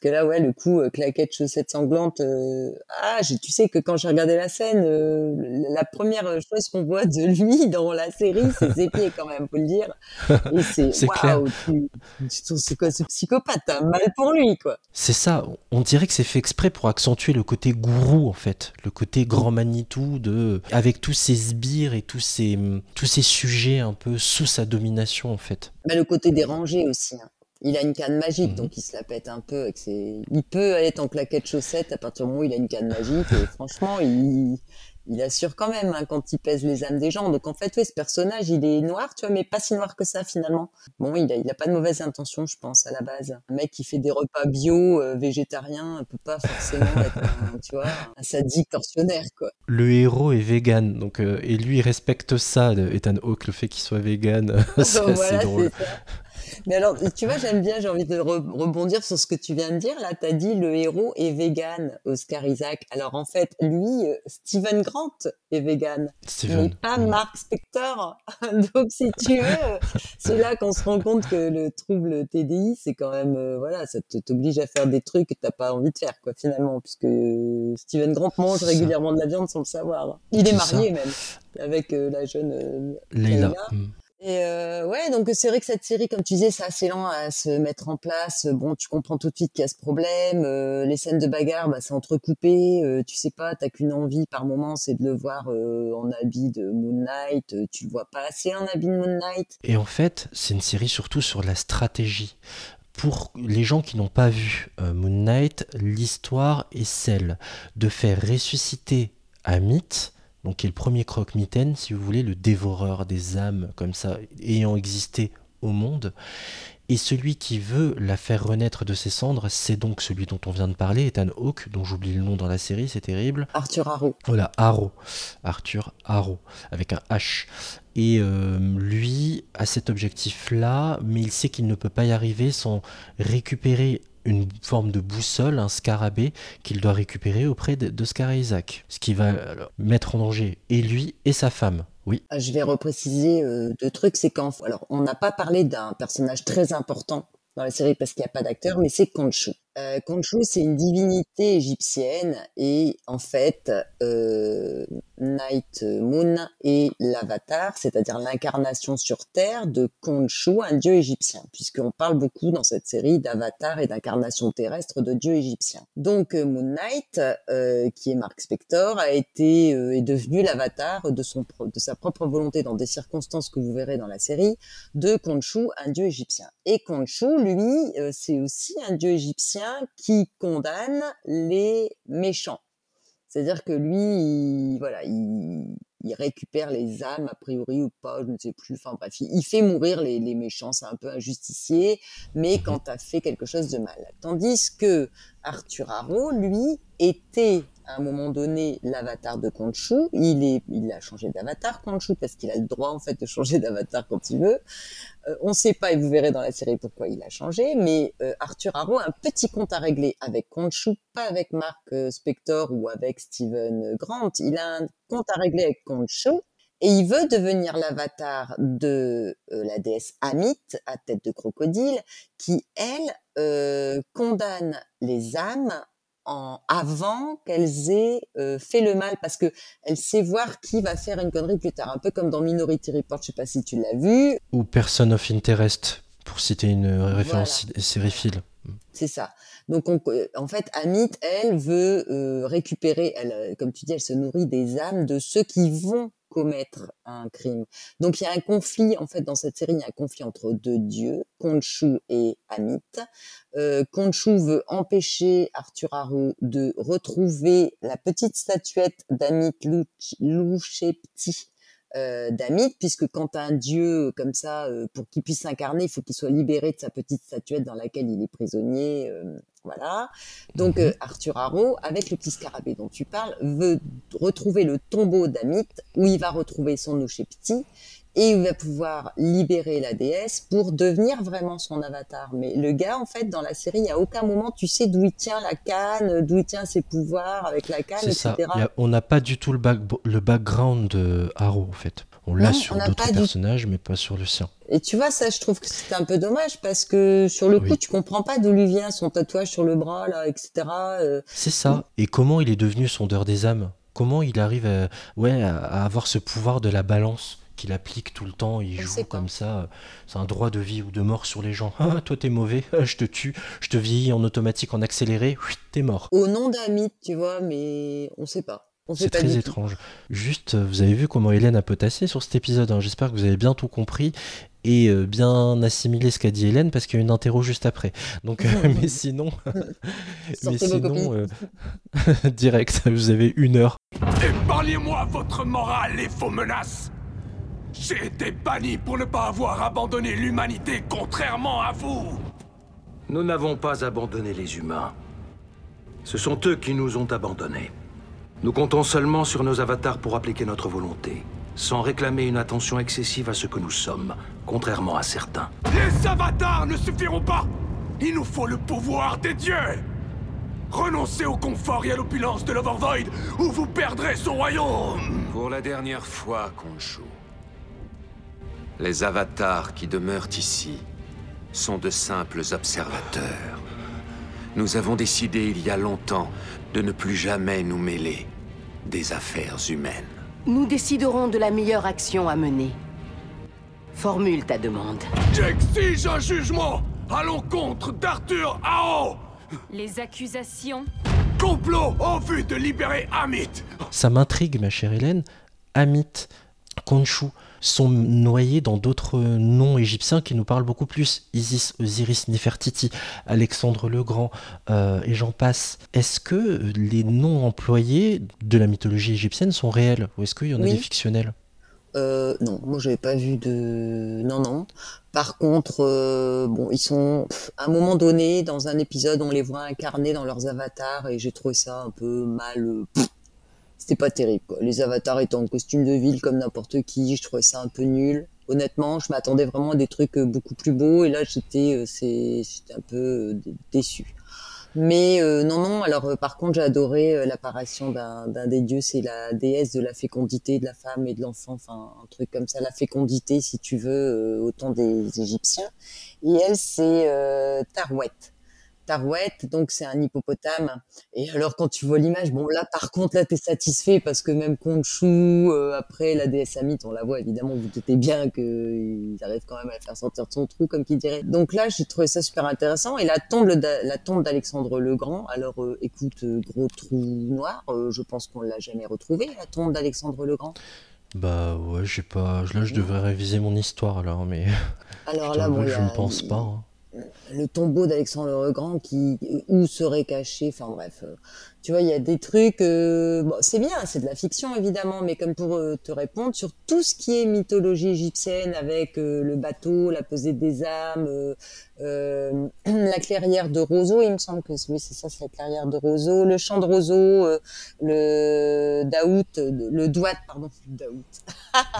Parce que là, ouais, le coup, euh, claquette, chaussettes sanglantes. euh, Ah, j'ai- tu sais que quand j'ai regardé la scène, euh, la première chose qu'on voit de lui <laughs> dans la série, c'est ses pieds quand même, faut le dire. Et c'est <laughs> waouh, tu, tu c'est quoi ce psychopathe T'as mal pour lui, quoi. C'est ça. On dirait que c'est fait exprès pour accentuer le côté gourou, en fait. Le côté grand Manitou, de... avec tous ces sbires et tous ces, tous ces sujets un peu sous sa domination, en fait. Mais le côté dérangé aussi. hein. Il a une canne magique, Mhm. donc il se la pète un peu. Il peut être en claquette chaussettes à partir du moment où il a une canne magique. Et franchement, il... il assure quand même hein, quand il pèse les âmes des gens. Donc en fait, oui, ce personnage, il est noir, tu vois, mais pas si noir que ça finalement. Bon, il a, il a pas de mauvaise intention, je pense, à la base. Un mec qui fait des repas bio, euh, végétarien, peut pas forcément <laughs> être, un, tu vois, un sadique tortionnaire, quoi. Le héros est vegan, donc euh, et lui il respecte ça, Ethan Hawke, le fait qu'il soit vegan, <laughs> <laughs> c'est assez Voilà, drôle. Mais alors, tu vois, j'aime bien, j'ai envie de re- rebondir sur ce que tu viens de dire. Là, tu as dit le héros est vegan, Oscar Isaac. Alors, en fait, lui, euh, Steven Grant est vegan, Steven. mais pas Mark Spector. <laughs> Donc, si tu veux, euh, c'est là qu'on se rend compte que le trouble TDI, c'est quand même, euh, voilà, ça te- t'oblige à faire des trucs que t'as pas envie de faire, quoi, finalement, puisque euh, Steven Grant mange régulièrement de la viande sans le savoir. Il est marié même avec euh, la jeune Leila. Et euh, ouais, donc c'est vrai que cette série, comme tu disais, c'est assez lent à se mettre en place. Bon, tu comprends tout de suite qu'il y a ce problème. Euh, les scènes de bagarre, bah, c'est entrecoupé. Euh, tu sais pas, t'as qu'une envie par moment, c'est de le voir euh, en habit de Moon Knight. Euh, tu le vois pas assez en habit de Moon Knight. Et en fait, c'est une série surtout sur la stratégie. Pour les gens qui n'ont pas vu euh, Moon Knight, l'histoire est celle de faire ressusciter Amit, donc qui est le premier croque-mitaine, si vous voulez, le dévoreur des âmes, comme ça, ayant existé au monde. Et celui qui veut la faire renaître de ses cendres, c'est donc celui dont on vient de parler, Ethan Hawke, dont j'oublie le nom dans la série, c'est terrible. Arthur Harrow. Voilà, Harrow, Arthur Harrow, avec un H. Et euh, lui a cet objectif-là, mais il sait qu'il ne peut pas y arriver sans récupérer une forme de boussole, un scarabée, qu'il doit récupérer auprès de- d'Oscar Isaac. Ce qui va euh, mettre en danger et lui et sa femme. Oui, Ah, Je vais repréciser euh, deux trucs. C'est qu'en alors on n'a pas parlé d'un personnage très important dans la série parce qu'il n'y a pas d'acteur, mais c'est Khonshu. Euh, c'est une divinité égyptienne et en fait, euh, Night Moon est l'avatar, c'est-à-dire l'incarnation sur Terre de Khonshu, un dieu égyptien, puisqu'on parle beaucoup dans cette série d'avatar et d'incarnation terrestre de dieux égyptiens. Donc euh, Moon Knight, euh, qui est Mark Spector, a été euh, est devenu l'avatar de de sa propre volonté dans des circonstances que vous verrez dans la série de Khonshu, un dieu égyptien. Et Khonshu, lui, c'est aussi un dieu égyptien qui condamne les méchants. C'est-à-dire que lui, il, voilà, il, récupère les âmes a priori ou pas, je ne sais plus. Enfin bref, il, il fait mourir les, méchants. C'est un peu un justicier, mais quand tu as fait quelque chose de mal. Tandis que Arthur Harrow, lui, était à un moment donné l'avatar de Khonshu. Il est, il a changé d'avatar Khonshu parce qu'il a le droit en fait de changer d'avatar quand il veut. Euh, on ne sait pas, et vous verrez dans la série pourquoi il a changé, mais euh, Arthur Harrow a un petit compte à régler avec Khonshu, pas avec Mark euh, Spector ou avec Steven Grant. Il a un compte à régler avec Khonshu. Et il veut devenir l'avatar de euh, la déesse Amit, à tête de crocodile, qui, elle, euh, condamne les âmes en, avant qu'elles aient euh, fait le mal, parce que elle sait voir qui va faire une connerie plus tard. Un peu comme dans Minority Report, je sais pas si tu l'as vu, ou Person of Interest, pour citer une référence sériephile. C'est ça. Donc, on- en fait, Amit, elle veut euh, récupérer, elle, euh, comme tu dis, elle se nourrit des âmes de ceux qui vont commettre un crime. Donc, il y a un conflit, en fait, dans cette série, il y a un conflit entre deux dieux, Khonshu et Amit. Euh, veut empêcher Arthur Harrow de retrouver la petite statuette d'Amit Louch- Louchepti, euh, d'Amit, puisque quand un dieu comme ça, euh, pour qu'il puisse s'incarner, il faut qu'il soit libéré de sa petite statuette dans laquelle il est prisonnier. euh, voilà. Donc Mhm. euh, Arthur Harrow, avec le petit scarabée dont tu parles, veut retrouver le tombeau d'Amit, où il va retrouver son Nouchepti, et il va pouvoir libérer la déesse pour devenir vraiment son avatar. Mais le gars, en fait, dans la série, a aucun moment, tu sais d'où il tient la canne, d'où il tient ses pouvoirs avec la canne, etc. ça. A- on n'a pas du tout le, back- le background de en fait. On l'a sur d'autres du- personnages, mais pas sur le sien. Et tu vois, ça, je trouve que c'est un peu dommage parce que sur le coup, Oui. tu comprends pas d'où lui vient son tatouage sur le bras, là, etc. euh, C'est ça. Et comment il est devenu sondeur des âmes? Comment il arrive à, ouais, à, avoir ce pouvoir de la balance qu'il applique tout le temps Il On joue comme ça. C'est un droit de vie ou de mort sur les gens. <laughs> Ah, toi t'es mauvais, ah, <laughs> je te tue, je te vieillis en automatique, en accéléré, <laughs> t'es mort. au nom d'un mythe, tu vois, mais on sait pas. C'est très étrange. Juste, euh, vous avez vu comment Hélène a potassé sur cet épisode. hein. J'espère que vous avez bien tout compris et euh, bien assimilé ce qu'a dit Hélène parce qu'il y a une interro juste après. Donc, euh, <laughs> mais sinon, <laughs> mais sinon, euh, <laughs> direct, vous avez une heure. Épargnez-moi votre morale et vos menaces. J'ai été banni pour ne pas avoir abandonné l'humanité contrairement à vous. Nous n'avons pas abandonné les humains. Ce sont eux qui nous ont abandonnés. Nous comptons seulement sur nos avatars pour appliquer notre volonté, sans réclamer une attention excessive à ce que nous sommes, contrairement à certains. Les avatars ne suffiront pas. Il nous faut le pouvoir des dieux. Renoncez au confort et à l'opulence de l'Overvoid, ou vous perdrez son royaume. Pour la dernière fois, Khonshu, les avatars qui demeurent ici sont de simples observateurs. Nous avons décidé il y a longtemps de ne plus jamais nous mêler des affaires humaines. Nous déciderons de la meilleure action à mener. Formule ta demande. J'exige un jugement à l'encontre d'Arthur Ao. Les accusations Complot en vue de libérer Amit. Ça m'intrigue, ma chère Hélène. Amit, Khonshu sont noyés dans d'autres noms égyptiens qui nous parlent beaucoup plus. Isis, Osiris, Nefertiti, Alexandre le Grand, euh, et j'en passe. Est-ce que les noms employés de la mythologie égyptienne sont réels ou est-ce qu'il y en a Oui. des fictionnels? Euh, non, moi j'avais pas vu de. Non, non. Par contre, euh, bon, ils sont. pff, à un moment donné, dans un épisode, on les voit incarnés dans leurs avatars et j'ai trouvé ça un peu mal. euh, pff, C'était pas terrible, quoi. Les avatars étant en costume de ville comme n'importe qui, je trouvais ça un peu nul. Honnêtement, je m'attendais vraiment à des trucs euh, beaucoup plus beaux et là j'étais, euh, c'est, j'étais un peu euh, dé- déçu. Mais euh, non, non. Alors, par contre, j'ai adoré l'apparition d'un des dieux. C'est la déesse de la fécondité de la femme et de l'enfant. Enfin, un truc comme ça. La fécondité, si tu veux, au temps des Égyptiens. Et elle, c'est euh, Tarouet. Tarouet, donc c'est un hippopotame. Et alors, quand tu vois l'image, bon, là, par contre, là, t'es satisfait parce que même Khonshu, euh, après la déesse Amit, on la voit évidemment. Vous doutez bien qu'ils arrivent quand même à la faire sortir de son trou, comme qui dirait. Donc là, j'ai trouvé ça super intéressant. Et la tombe, la tombe d'Alexandre le Grand. Alors, euh, écoute, euh, gros trou noir. euh, je pense qu'on l'a jamais retrouvé, la tombe d'Alexandre le Grand. Bah ouais, j'ai pas. Là, je devrais réviser mon histoire là, mais. Alors <laughs> je là, bon, je ne pense pas. hein. Le tombeau d'Alexandre le Grand qui où serait caché enfin bref euh, tu vois il y a des trucs euh, bon, c'est bien c'est de la fiction évidemment mais comme pour euh, te répondre sur tout ce qui est mythologie égyptienne avec euh, le bateau la pesée des âmes <clears throat> la clairière de Roseau il me semble que oui c'est ça c'est la clairière de Roseau le champ de Roseau euh, le Daout le Douat pardon le <laughs> Daout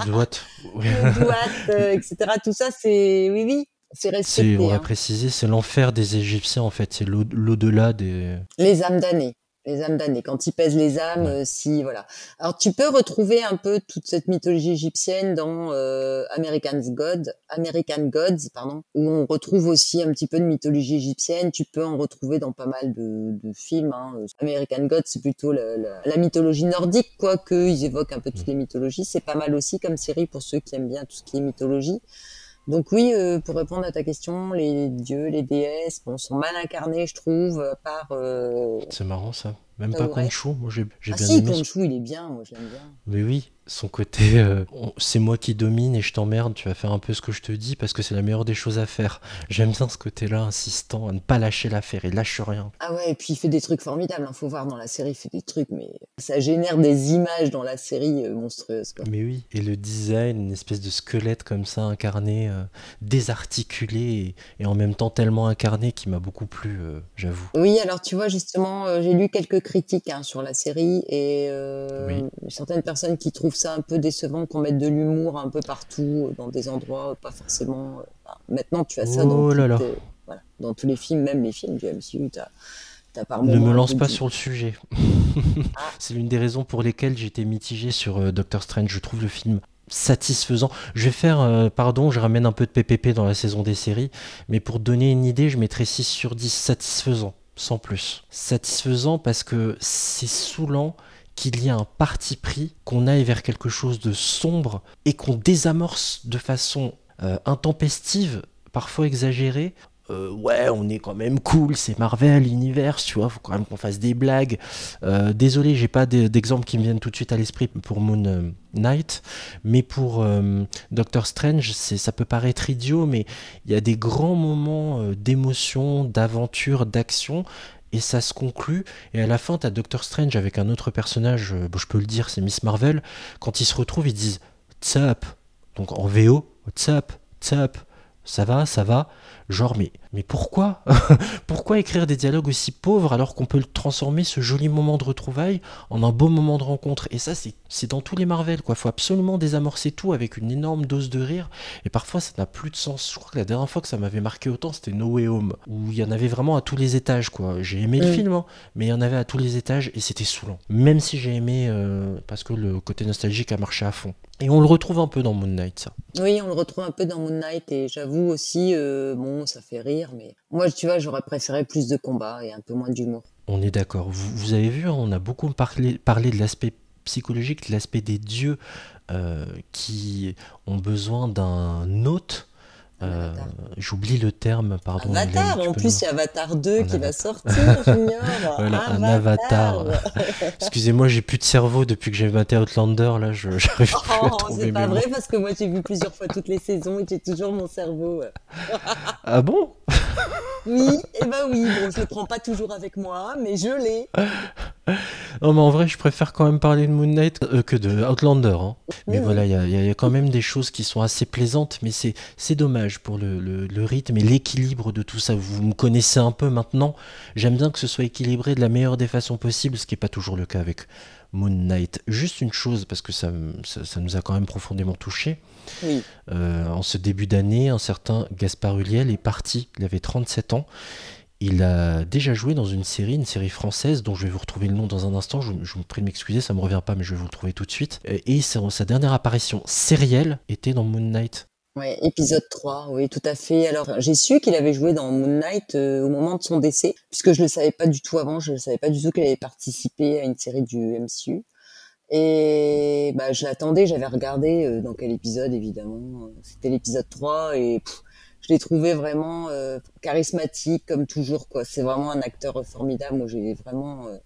Droite. oui. le Douat euh, etc tout ça c'est oui oui c'est respecté on va hein. préciser, c'est l'enfer des Égyptiens en fait. C'est l'au- l'au-delà des. Les âmes damnées. Les âmes damnées. Quand ils pèsent les âmes, euh, si voilà. Alors tu peux retrouver un peu toute cette mythologie égyptienne dans euh, American's God, American Gods, pardon, où on retrouve aussi un petit peu de mythologie égyptienne. Tu peux en retrouver dans pas mal de, de films. Hein. American Gods, c'est plutôt la, la- la mythologie nordique, quoique ils évoquent un peu toutes les mythologies. C'est pas mal aussi comme série pour ceux qui aiment bien tout ce qui est mythologie. Donc oui, euh, pour répondre à ta question, les dieux, les déesses, bon, sont mal incarnés, je trouve, à part. Euh... C'est marrant ça. Même Ah pas. Khonshu. Moi j'ai Ah bien si, aimé. il est bien, moi je l'aime bien. Mais oui, son côté, euh, c'est moi qui domine et je t'emmerde, tu vas faire un peu ce que je te dis parce que c'est la meilleure des choses à faire. J'aime bien ce côté-là, insistant à ne pas lâcher l'affaire, il lâche rien. Ah ouais, et puis il fait des trucs formidables, hein. faut voir dans la série, il fait des trucs, mais ça génère des images dans la série euh, monstrueuses. Quoi. Mais oui, et le design, une espèce de squelette comme ça, incarné, euh, désarticulé et, et en même temps tellement incarné qui m'a beaucoup plu, j'avoue. Oui, alors tu vois, justement, j'ai lu quelques critiques hein, sur la série et certaines personnes qui trouvent ça un peu décevant qu'on mette de l'humour un peu partout, euh, dans des endroits euh, pas forcément. euh, enfin, maintenant, tu as ça dans, Oh là là. toutes, voilà, dans tous les films, même les films du MCU, par Ne me lance pas du- sur le sujet. <laughs> C'est l'une des raisons pour lesquelles j'étais mitigé sur euh, Doctor Strange. Je trouve le film satisfaisant. Je vais faire, euh, pardon, je ramène un peu de PPP dans la saison des séries, mais pour donner une idée, je mettrais 6 sur 10 satisfaisant, sans plus. Satisfaisant parce que c'est saoulant qu'il y a un parti pris, qu'on aille vers quelque chose de sombre et qu'on désamorce de façon euh, intempestive, parfois exagérée, euh, ouais, on est quand même cool, c'est Marvel, l'univers, tu vois, faut quand même qu'on fasse des blagues. Euh, désolé, j'ai pas d'e- d'exemples qui me viennent tout de suite à l'esprit pour Moon Knight, mais pour Doctor Strange, ça peut paraître idiot, mais il y a des grands moments d'émotion, d'aventure, d'action. Et ça se conclut, et à la fin, t'as Doctor Strange avec un autre personnage, euh, je peux le dire, c'est Miss Marvel. Quand ils se retrouvent, ils disent up Donc en VO, What's up Ça va Ça va Genre, mais, mais pourquoi <laughs> Pourquoi écrire des dialogues aussi pauvres alors qu'on peut le transformer ce joli moment de retrouvailles en un beau moment de rencontre? Et ça, c'est c'est dans tous les Marvel, quoi. Faut absolument désamorcer tout avec une énorme dose de rire. Et parfois, ça n'a plus de sens. Je crois que la dernière fois que ça m'avait marqué autant, c'était No Way Home, où il y en avait vraiment à tous les étages, quoi. J'ai aimé le film, hein, mais il y en avait à tous les étages et c'était saoulant. Même si j'ai aimé, euh, parce que le côté nostalgique a marché à fond. Et on le retrouve un peu dans Moon Knight, ça. Oui, on le retrouve un peu dans Moon Knight et j'avoue aussi, euh, bon, ça fait rire, mais moi, tu vois, j'aurais préféré plus de combats et un peu moins d'humour. On est d'accord. Vous, avez vu, hein, on a beaucoup parlé, parlé de l'aspect psychologique, de l'aspect des dieux euh, qui ont besoin d'un hôte. Euh, J'oublie le terme, pardon. Avatar, Hélène, en plus, il y a Avatar 2 Un qui va avatar. sortir, Junior. <laughs> Voilà, un avatar. <laughs> Excusez-moi, j'ai plus de cerveau depuis que j'ai maté Outlander, là, <laughs> j'arrive plus à Oh, trouver c'est pas vrai mots. parce que moi j'ai vu plusieurs fois toutes les saisons et j'ai toujours mon cerveau. euh. Ah bon? Oui, et ben oui, bon, je le prends pas toujours avec moi, mais je l'ai. <laughs> Non, mais en vrai, je préfère quand même parler de Moon Knight euh, que de Outlander. hein. Mais Oui, voilà, il y a, y y quand même des choses qui sont assez plaisantes, mais c'est dommage pour le, le- le rythme et l'équilibre de tout ça. Vous me connaissez un peu maintenant. J'aime bien que ce soit équilibré de la meilleure des façons possibles, ce qui n'est pas toujours le cas avec Moon Knight. Juste une chose, parce que ça, ça, ça nous a quand même profondément touché. Oui. Euh, en ce début d'année, un certain Gaspard Huliel est parti. Il avait 37 ans. Il a déjà joué dans une série, une série française dont je vais vous retrouver le nom dans un instant. Je, vous prie de m'excuser, ça me revient pas, mais je vais vous le trouver tout de suite. Euh, Et sa, dernière apparition sérielle était dans Moon Knight. Ouais, épisode 3, oui, tout à fait. Alors, j'ai su qu'il avait joué dans Moon Knight euh, au moment de son décès, puisque je le savais pas du tout avant, je ne savais pas du tout qu'il avait participé à une série du MCU. Et bah, je l'attendais, j'avais regardé euh, dans quel épisode, évidemment. C'était l'épisode 3, et je l'ai trouvé vraiment euh, charismatique, comme toujours, quoi. C'est vraiment un acteur formidable. Moi, j'ai vraiment... euh,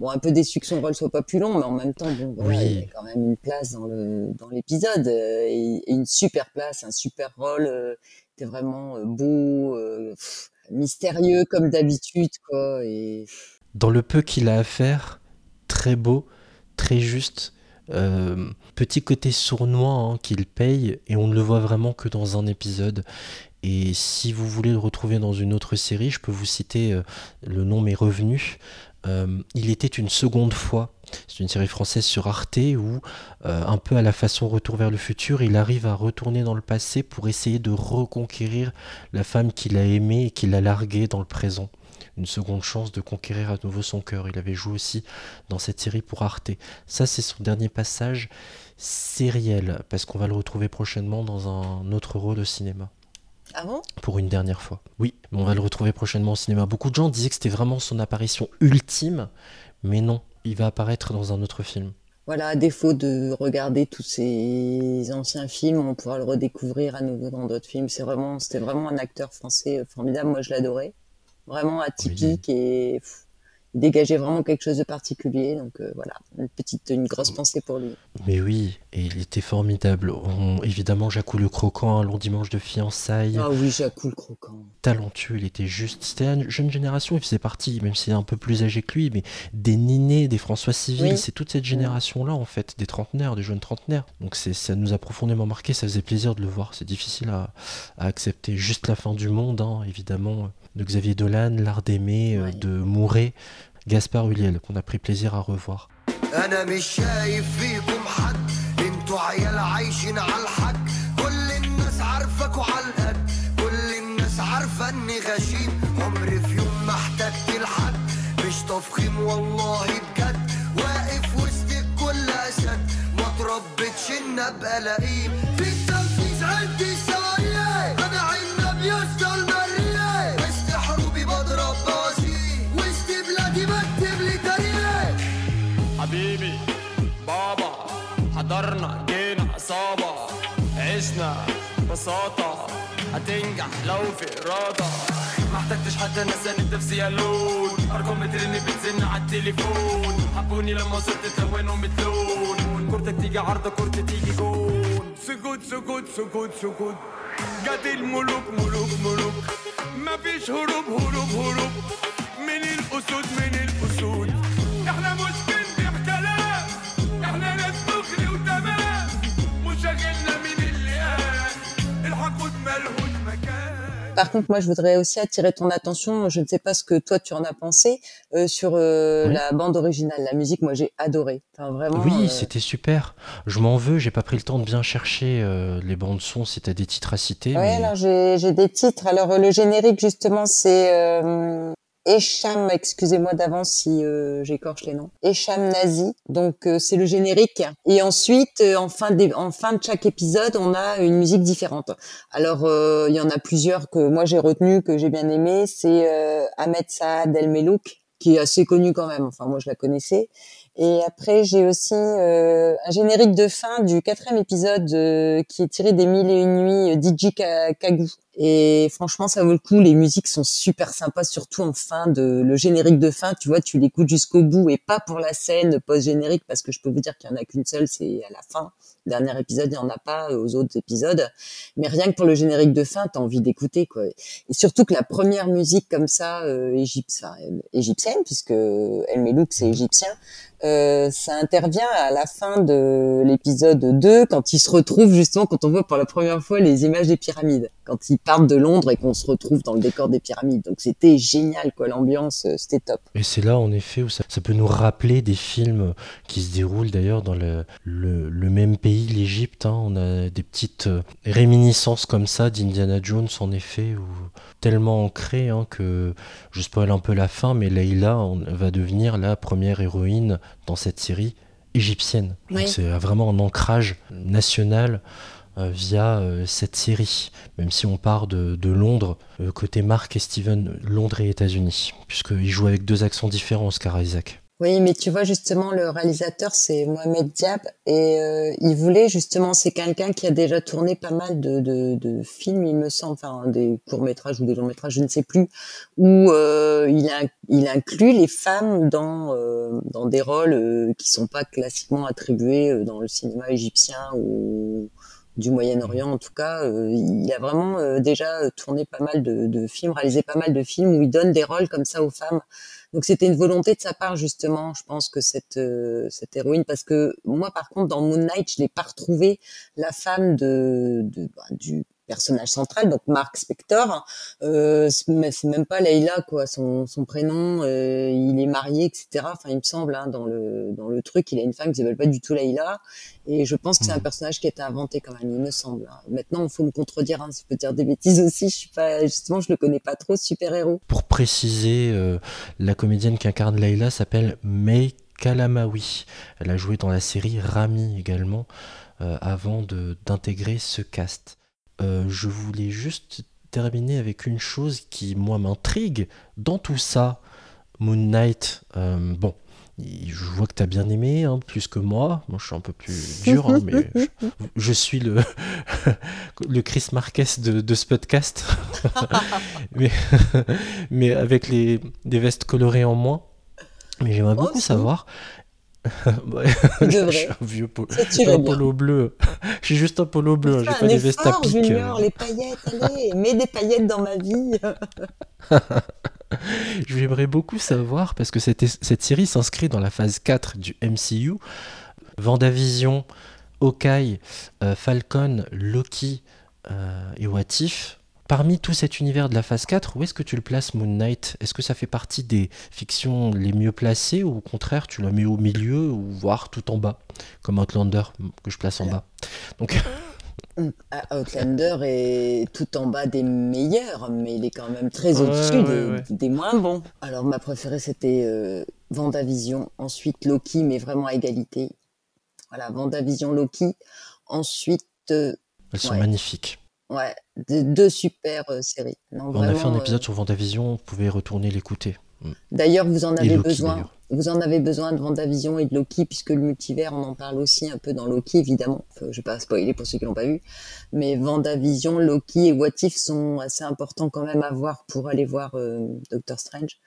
Bon, un peu déçu que son rôle soit pas plus long, mais en même temps, bon, voilà, Oui. il y a quand même une place dans le dans l'épisode euh, et, et une super place, un super rôle. C'était vraiment beau, pff, mystérieux comme d'habitude, quoi. Et Dans le peu qu'il a à faire, très beau, très juste. euh, petit côté sournois hein, qu'il paye et on ne le voit vraiment que dans un épisode. Et si vous voulez le retrouver dans une autre série, je peux vous citer euh, le nom m'est revenu. Euh, il était une seconde fois. C'est une série française sur Arte où, euh, un peu à la façon Retour vers le futur, il arrive à retourner dans le passé pour essayer de reconquérir la femme qu'il a aimée et qu'il a larguée dans le présent. Une seconde chance de conquérir à nouveau son cœur. Il avait joué aussi dans cette série pour Arte. Ça, c'est son dernier passage sériel, parce qu'on va le retrouver prochainement dans un autre rôle au cinéma ah bon? Pour une dernière fois. Oui, mais on va le retrouver prochainement au cinéma. Beaucoup de gens disaient que c'était vraiment son apparition ultime, mais non, il va apparaître dans un autre film. voilà, à défaut de regarder tous ces anciens films, on pourra le redécouvrir à nouveau dans d'autres films. C'est vraiment, c'était vraiment un acteur français euh, formidable. Moi, je l'adorais. Vraiment atypique et pff, il dégageait vraiment quelque chose de particulier. Donc euh, voilà, une petite, une grosse pensée pour lui. Mais oui, et il était formidable. On- évidemment, Jacques le Croquant, un long dimanche de fiançailles. Ah oui, Jacques le Croquant. Talentueux, il était juste. C'était une jeune génération, il faisait partie, même s'il est un peu plus âgé que lui, mais des Ninet, des François Civil, Oui. c'est toute cette génération-là, en fait, des trentenaires, des jeunes trentenaires. Donc c'est, ça nous a profondément marqué, ça faisait plaisir de le voir. C'est difficile à, à accepter. Juste la fin du monde, hein, évidemment, de Xavier Dolan, L'Art d'aimer, euh, de Mouret, Gaspard Huliel, qu'on a pris plaisir à revoir. انا مش شايف فيكم حد انتوا عيال عايشين على الحق كل الناس عارفاكوا على القد كل الناس عارفه اني غشيم عمري في يوم ما احتجت لحد مش تفخيم والله بجد واقف وسط الكل اسد ما تربتش ان ابقى لئيم عصابة عشنا بساطة هتنجح لو في إرادة. ما احتجتش حتى نساني نفسي الون أرقام بترني بتزن على التليفون. حبوني لما وصلت تلونوا مثلون كورتك تيجي عرضة كورتي تيجي جون. سكوت سكوت سكوت سكوت جت الملوك ملوك ملوك. مفيش هروب هروب هروب. من الأسود من Par contre, moi, je voudrais aussi attirer ton attention. Je ne sais pas ce que toi tu en as pensé euh, sur euh, Oui. la bande originale, la musique. Moi, j'ai adoré. Enfin, vraiment. Oui, euh, c'était super. Je m'en veux, j'ai pas pris le temps de bien chercher euh, les bandes son si t'as des titres à citer. Ouais, mais- alors j'ai des titres. Alors le générique justement c'est Echam, excusez-moi d'avance si euh, j'écorche les noms. Echam Nazi. Donc euh, c'est le générique. Et ensuite euh, en fin de, en fin de chaque épisode on a une musique différente. Alors euh, il y en a plusieurs que moi j'ai retenu que j'ai bien aimé. C'est euh, Ahmed Saad El Melouk qui est assez connu quand même. Enfin moi je la connaissais. Et après, j'ai aussi euh, un générique de fin du quatrième épisode euh, qui est tiré des Mille et une nuits euh, Ka- Kagu. Et franchement, ça vaut le coup. Les musiques sont super sympas, surtout en fin de le générique de fin. Tu vois, tu l'écoutes jusqu'au bout et pas pour la scène post-générique parce que je peux vous dire qu'il y en a qu'une seule, c'est à la fin. Dernier épisode, il y en a pas euh, aux autres épisodes. Mais rien que pour le générique de fin, t'as envie d'écouter quoi. Et surtout que la première musique comme ça, euh, égypte- enfin, euh, égyptienne, puisque El Melouk c'est égyptien, euh, ça intervient à la fin de l'épisode 2 quand ils se retrouvent justement quand on voit pour la première fois les images des pyramides quand ils partent de Londres et qu'on se retrouve dans le décor des pyramides donc c'était génial quoi l'ambiance euh, c'était top Et c'est là, en effet, où ça, ça peut nous rappeler des films qui se déroulent d'ailleurs dans le, le, le même pays, l'Égypte. hein. On a des petites euh, réminiscences comme ça d'Indiana Jones, en effet, où, tellement ancrées hein, que je spoil un peu la fin, mais Leïla on- va devenir la première héroïne dans cette série égyptienne. Donc Oui. C'est vraiment un ancrage national via euh, cette série, même si on part de, Londres, euh, côté Mark et Steven, Londres et États-Unis, puisqu'ils jouent avec deux accents différents, Oscar Isaac. oui mais tu vois justement le réalisateur c'est Mohamed Diab et euh, il voulait justement c'est quelqu'un qui a déjà tourné pas mal de, films il me semble enfin des courts métrages ou des longs métrages je ne sais plus où euh, il, inclut les femmes dans euh, des rôles euh, qui sont pas classiquement attribués euh, dans le cinéma égyptien ou du Moyen-Orient en tout cas. Euh, il a vraiment euh, déjà tourné pas mal de, de films, réalisé pas mal de films où il donne des rôles comme ça aux femmes. Donc c'était une volonté de sa part justement, je pense que cette euh, cette héroïne, parce que moi par contre dans Moon Knight, je l'ai pas retrouvé la femme de, de bah, du personnage central, donc Mark Spector. Euh, c'est mais c'est même pas Leila quoi, son son prénom. euh, il est marié, etc. Enfin il me semble hein, dans le dans le truc, il a une femme qui s'appelle pas du tout Leila. Et je pense que c'est un personnage qui a été inventé quand même, il me semble. hein. Maintenant, il faut me contredire, hein, si je peux dire des bêtises aussi. Je suis pas, justement, je le connais pas trop, ce super-héros. Pour préciser, euh, la comédienne qui incarne Layla s'appelle May Kalamawi. Elle a joué dans la série Rami également, euh, avant d'intégrer ce cast. Euh, je voulais juste terminer avec une chose qui, moi, m'intrigue dans tout ça. Moon Knight, euh, bon, je vois que tu as bien aimé, hein, plus que moi. Moi, je suis un peu plus <laughs> dur, hein, mais je, je suis le, <laughs> le Chris Marquez de, de ce podcast. <laughs> mais, mais avec les, des vestes colorées en moins. Mais j'aimerais beaucoup savoir. <laughs> Je suis un vieux un polo bleu. Je suis juste un polo bleu, hein, j'ai pas des vestes à. Junior, euh. les paillettes, allez, mets des paillettes dans ma vie. <laughs> J'aimerais beaucoup savoir, parce que cette, cette série s'inscrit dans la phase 4 du MCU. Vendavision, Hawkeye, euh, Falcon, Loki euh, et What If. Parmi tout cet univers de la phase 4, où est-ce que tu le places Moon Knight? Est-ce que ça fait partie des fictions les mieux placées ou au contraire tu la mets au milieu ou voire tout en bas Comme Outlander que je place en bas? Donc Ah, <laughs> Outlander est tout en bas des meilleurs, mais il est quand même très Ouais, au-dessus ouais, des, ouais. des moins bons. Alors ma préférée c'était euh, Vendavision, ensuite Loki, mais vraiment à égalité. Voilà, Vendavision, Loki. Ensuite, euh, elles sont ouais, magnifiques. Ouais, deux, deux super euh, séries. Non, On a fait un épisode euh, sur Vendavision, vous pouvez retourner l'écouter. Mm. D'ailleurs, vous en avez Loki, besoin. vous en avez besoin de Vendavision et de Loki, puisque le multivers, on en parle aussi un peu dans Loki, évidemment. Enfin, je vais pas spoiler pour ceux qui l'ont pas vu. Mais Vendavision, Loki et What If sont assez importants quand même à voir pour aller voir euh, Doctor Strange.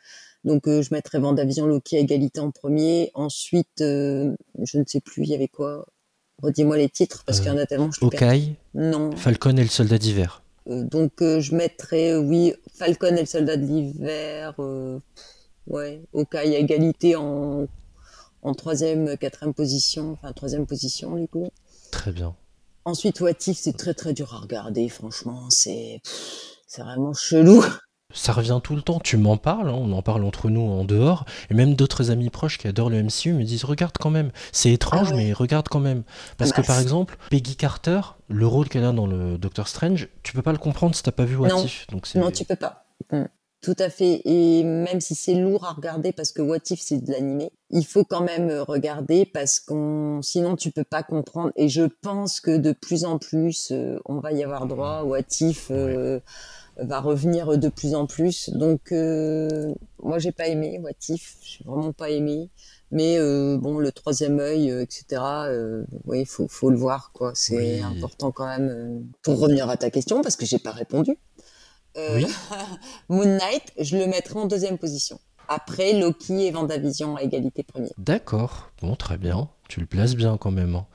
Donc je mettrais Vendavision, Loki à égalité en premier. Ensuite, je ne sais plus, il y avait quoi Redis-moi les titres, parce qu'il y en a tellement, je perds. Hawkeye, Non. Falcon et le soldat d'hiver. Euh, donc euh, je mettrais, euh, oui, Falcon et le soldat de l'hiver. euh, ouais, Hawkeye à égalité en, en troisième, quatrième position. Enfin, troisième position, du coup. Très bien. Ensuite, What If, c'est très très dur à regarder, franchement. C'est c'est vraiment chelou. Ça revient tout le temps, tu m'en parles, hein, on en parle entre nous en dehors, et même d'autres amis proches qui adorent le MCU me disent regarde quand même, c'est étrange mais regarde quand même. Parce Bah, que par c'est- exemple, Peggy Carter, le rôle qu'elle a dans le Doctor Strange, tu peux pas le comprendre si t'as pas vu What non, If. Donc non, tu peux pas. Mm. Tout à fait. Et même si c'est lourd à regarder parce que What If c'est de l'animé, il faut quand même regarder parce qu'on, sinon tu peux pas comprendre. Et je pense que de plus en plus, euh, on va y avoir droit. What If euh, va revenir de plus en plus. Donc euh, moi j'ai pas aimé What If, j'ai vraiment pas aimé. Mais euh, bon, le troisième œil, euh, etc. Oui, faut faut le voir quoi. C'est important quand même. euh, Pour revenir à ta question parce que j'ai pas répondu. Oui. <laughs> Moon Knight, je le mettrai en deuxième position. Après Loki et Vendavision à égalité premier. D'accord, bon très bien, tu le places bien quand même. hein.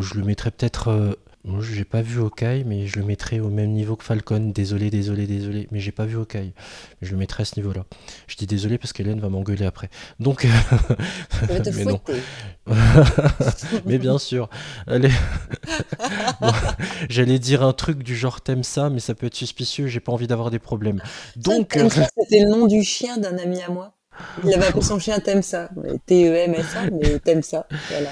Je le mettrais peut-être... euh, Moi j'ai pas vu Hawkeye, mais je le mettrais au même niveau que Falcon. Désolé, désolé, désolé, mais j'ai pas vu Hawkeye. Je le mettrais à ce niveau-là. Je dis désolé parce qu'Hélène va m'engueuler après. Donc... te <laughs> mais non. <laughs> mais bien sûr. Allez. <laughs> Bon, J'allais dire un truc du genre t'aimes ça, mais ça peut être suspicieux, j'ai pas envie d'avoir des problèmes. Donc... Ça, c'était le nom du chien d'un ami à moi. Il avait appelé son chien T'aimes ça. T-E-M-S-A, mais T'aimes ça. Voilà.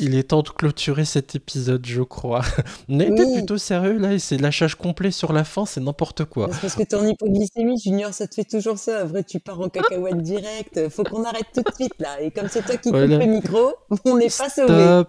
Il est temps de clôturer cet épisode, je crois. <laughs> On a été Oui. plutôt sérieux là, et c'est lâchage complet sur la fin, c'est n'importe quoi. Parce que t'es en hypoglycémie, Junior, ça te fait toujours ça. Après, tu pars en cacahuète direct. Faut qu'on arrête tout de suite, là. Et comme c'est toi qui Voilà. coupe le micro, on n'est pas sauvé.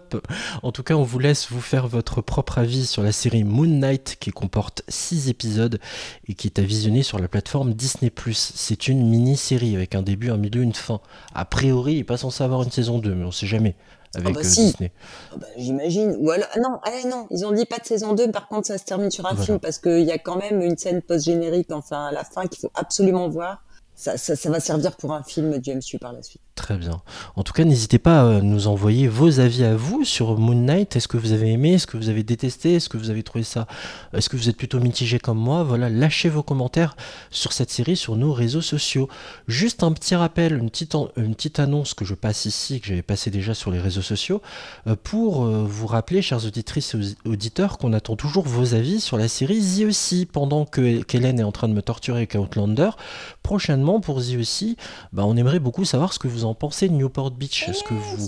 En tout cas, on vous laisse vous faire votre propre avis sur la série Moon Knight qui comporte 6 épisodes et qui est à visionner sur la plateforme Disney+. C'est une mini-série avec un début, un milieu, une fin. A priori, il n'est pas censé avoir une saison 2, mais on sait jamais avec bah euh, si. Disney. Ah bah, J'imagine. Ou alors, ah non, ah non, ils ont dit pas de saison 2, par contre, ça se termine sur un Voilà. film parce qu'il y a quand même une scène post-générique, enfin, à la fin, qu'il faut absolument voir. Ça, ça, ça va servir pour un film du MCU par la suite. Très bien. En tout cas, n'hésitez pas à nous envoyer vos avis à vous sur Moon Knight. Est-ce que vous avez aimé? Est-ce que vous avez détesté? Est-ce que vous avez trouvé ça Est-ce que vous êtes plutôt mitigé comme moi? Voilà, lâchez vos commentaires sur cette série sur nos réseaux sociaux. Juste un petit rappel, une petite, annonce que je passe ici, que j'avais passé déjà sur les réseaux sociaux, euh, pour euh, vous rappeler, chers auditrices et audi- auditeurs, qu'on attend toujours vos avis sur la série The aussi pendant que qu'Hélène est en train de me torturer avec Outlander. Prochainement, pour The aussi, bah, on aimerait beaucoup savoir ce que vous en pensez de Newport Beach. Est-ce que vous...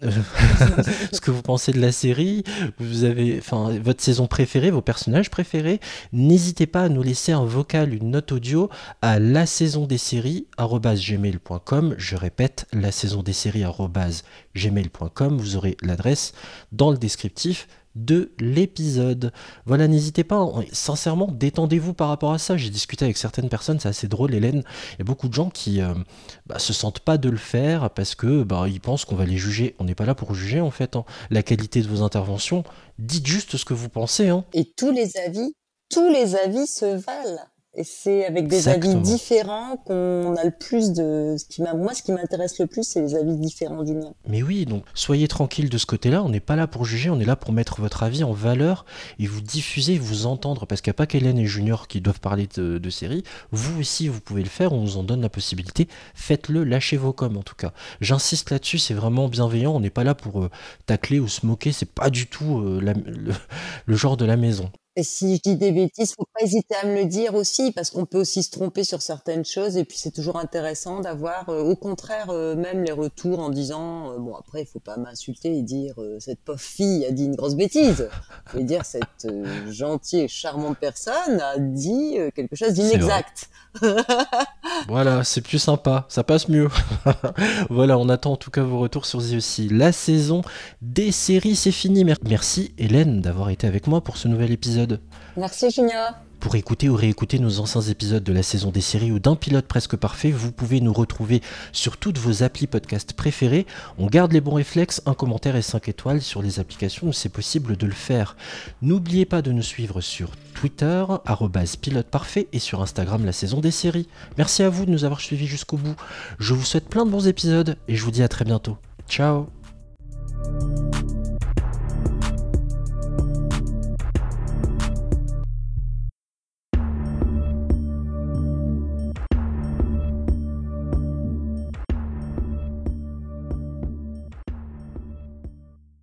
<laughs> ce que vous pensez de la série, vous avez, enfin, votre saison préférée, vos personnages préférés, n'hésitez pas à nous laisser un vocal, une note audio à la saison des séries gmail.com. Je répète, la saison des séries gmail.com. Vous aurez l'adresse dans le descriptif de l'épisode. Voilà, n'hésitez pas, en- sincèrement, détendez-vous par rapport à ça. J'ai discuté avec certaines personnes, c'est assez drôle, Hélène. Il y a beaucoup de gens qui euh, bah, se sentent pas de le faire parce que bah, ils pensent qu'on va les juger. On n'est pas là pour juger en fait hein. la qualité de vos interventions. Dites juste ce que vous pensez. Hein. Et tous les avis, tous les avis se valent. Et c'est avec des Exactement. avis différents qu'on a le plus de. Ce qui m'a, moi, ce qui m'intéresse le plus, c'est les avis différents du mien. Mais oui, donc soyez tranquille de ce côté-là. On n'est pas là pour juger, on est là pour mettre votre avis en valeur et vous diffuser, vous entendre. Parce qu'il n'y a pas qu'Hélène et Junior qui doivent parler de, de séries. Vous aussi, vous pouvez le faire. On vous en donne la possibilité. Faites-le, lâchez vos coms en tout cas. J'insiste là-dessus, c'est vraiment bienveillant. On n'est pas là pour euh, tacler ou se moquer. C'est pas du tout euh, la- le, le genre de la maison. Et si je dis des bêtises, faut pas hésiter à me le dire aussi, parce qu'on peut aussi se tromper sur certaines choses, et puis c'est toujours intéressant d'avoir, euh, au contraire, euh, même les retours en disant, euh, bon après, il faut pas m'insulter et dire cette pauvre fille a dit une grosse bêtise. Faut dire cette gentille et charmante personne a dit quelque chose d'inexact. <laughs> Voilà, c'est plus sympa, ça passe mieux. <laughs> voilà, on attend en tout cas vos retours sur The aussi. La saison des séries, c'est fini. Mer- Merci Hélène d'avoir été avec moi pour ce nouvel épisode. Merci Junior. Pour écouter ou réécouter nos anciens épisodes de la saison des séries ou d'un pilote presque parfait, vous pouvez nous retrouver sur toutes vos applis podcast préférées. On garde les bons réflexes, un commentaire et 5 étoiles sur les applications où c'est possible de le faire. N'oubliez pas de nous suivre sur Twitter, pilote parfait, et sur Instagram, la saison des séries. Merci à vous de nous avoir suivis jusqu'au bout. Je vous souhaite plein de bons épisodes et je vous dis à très bientôt. Ciao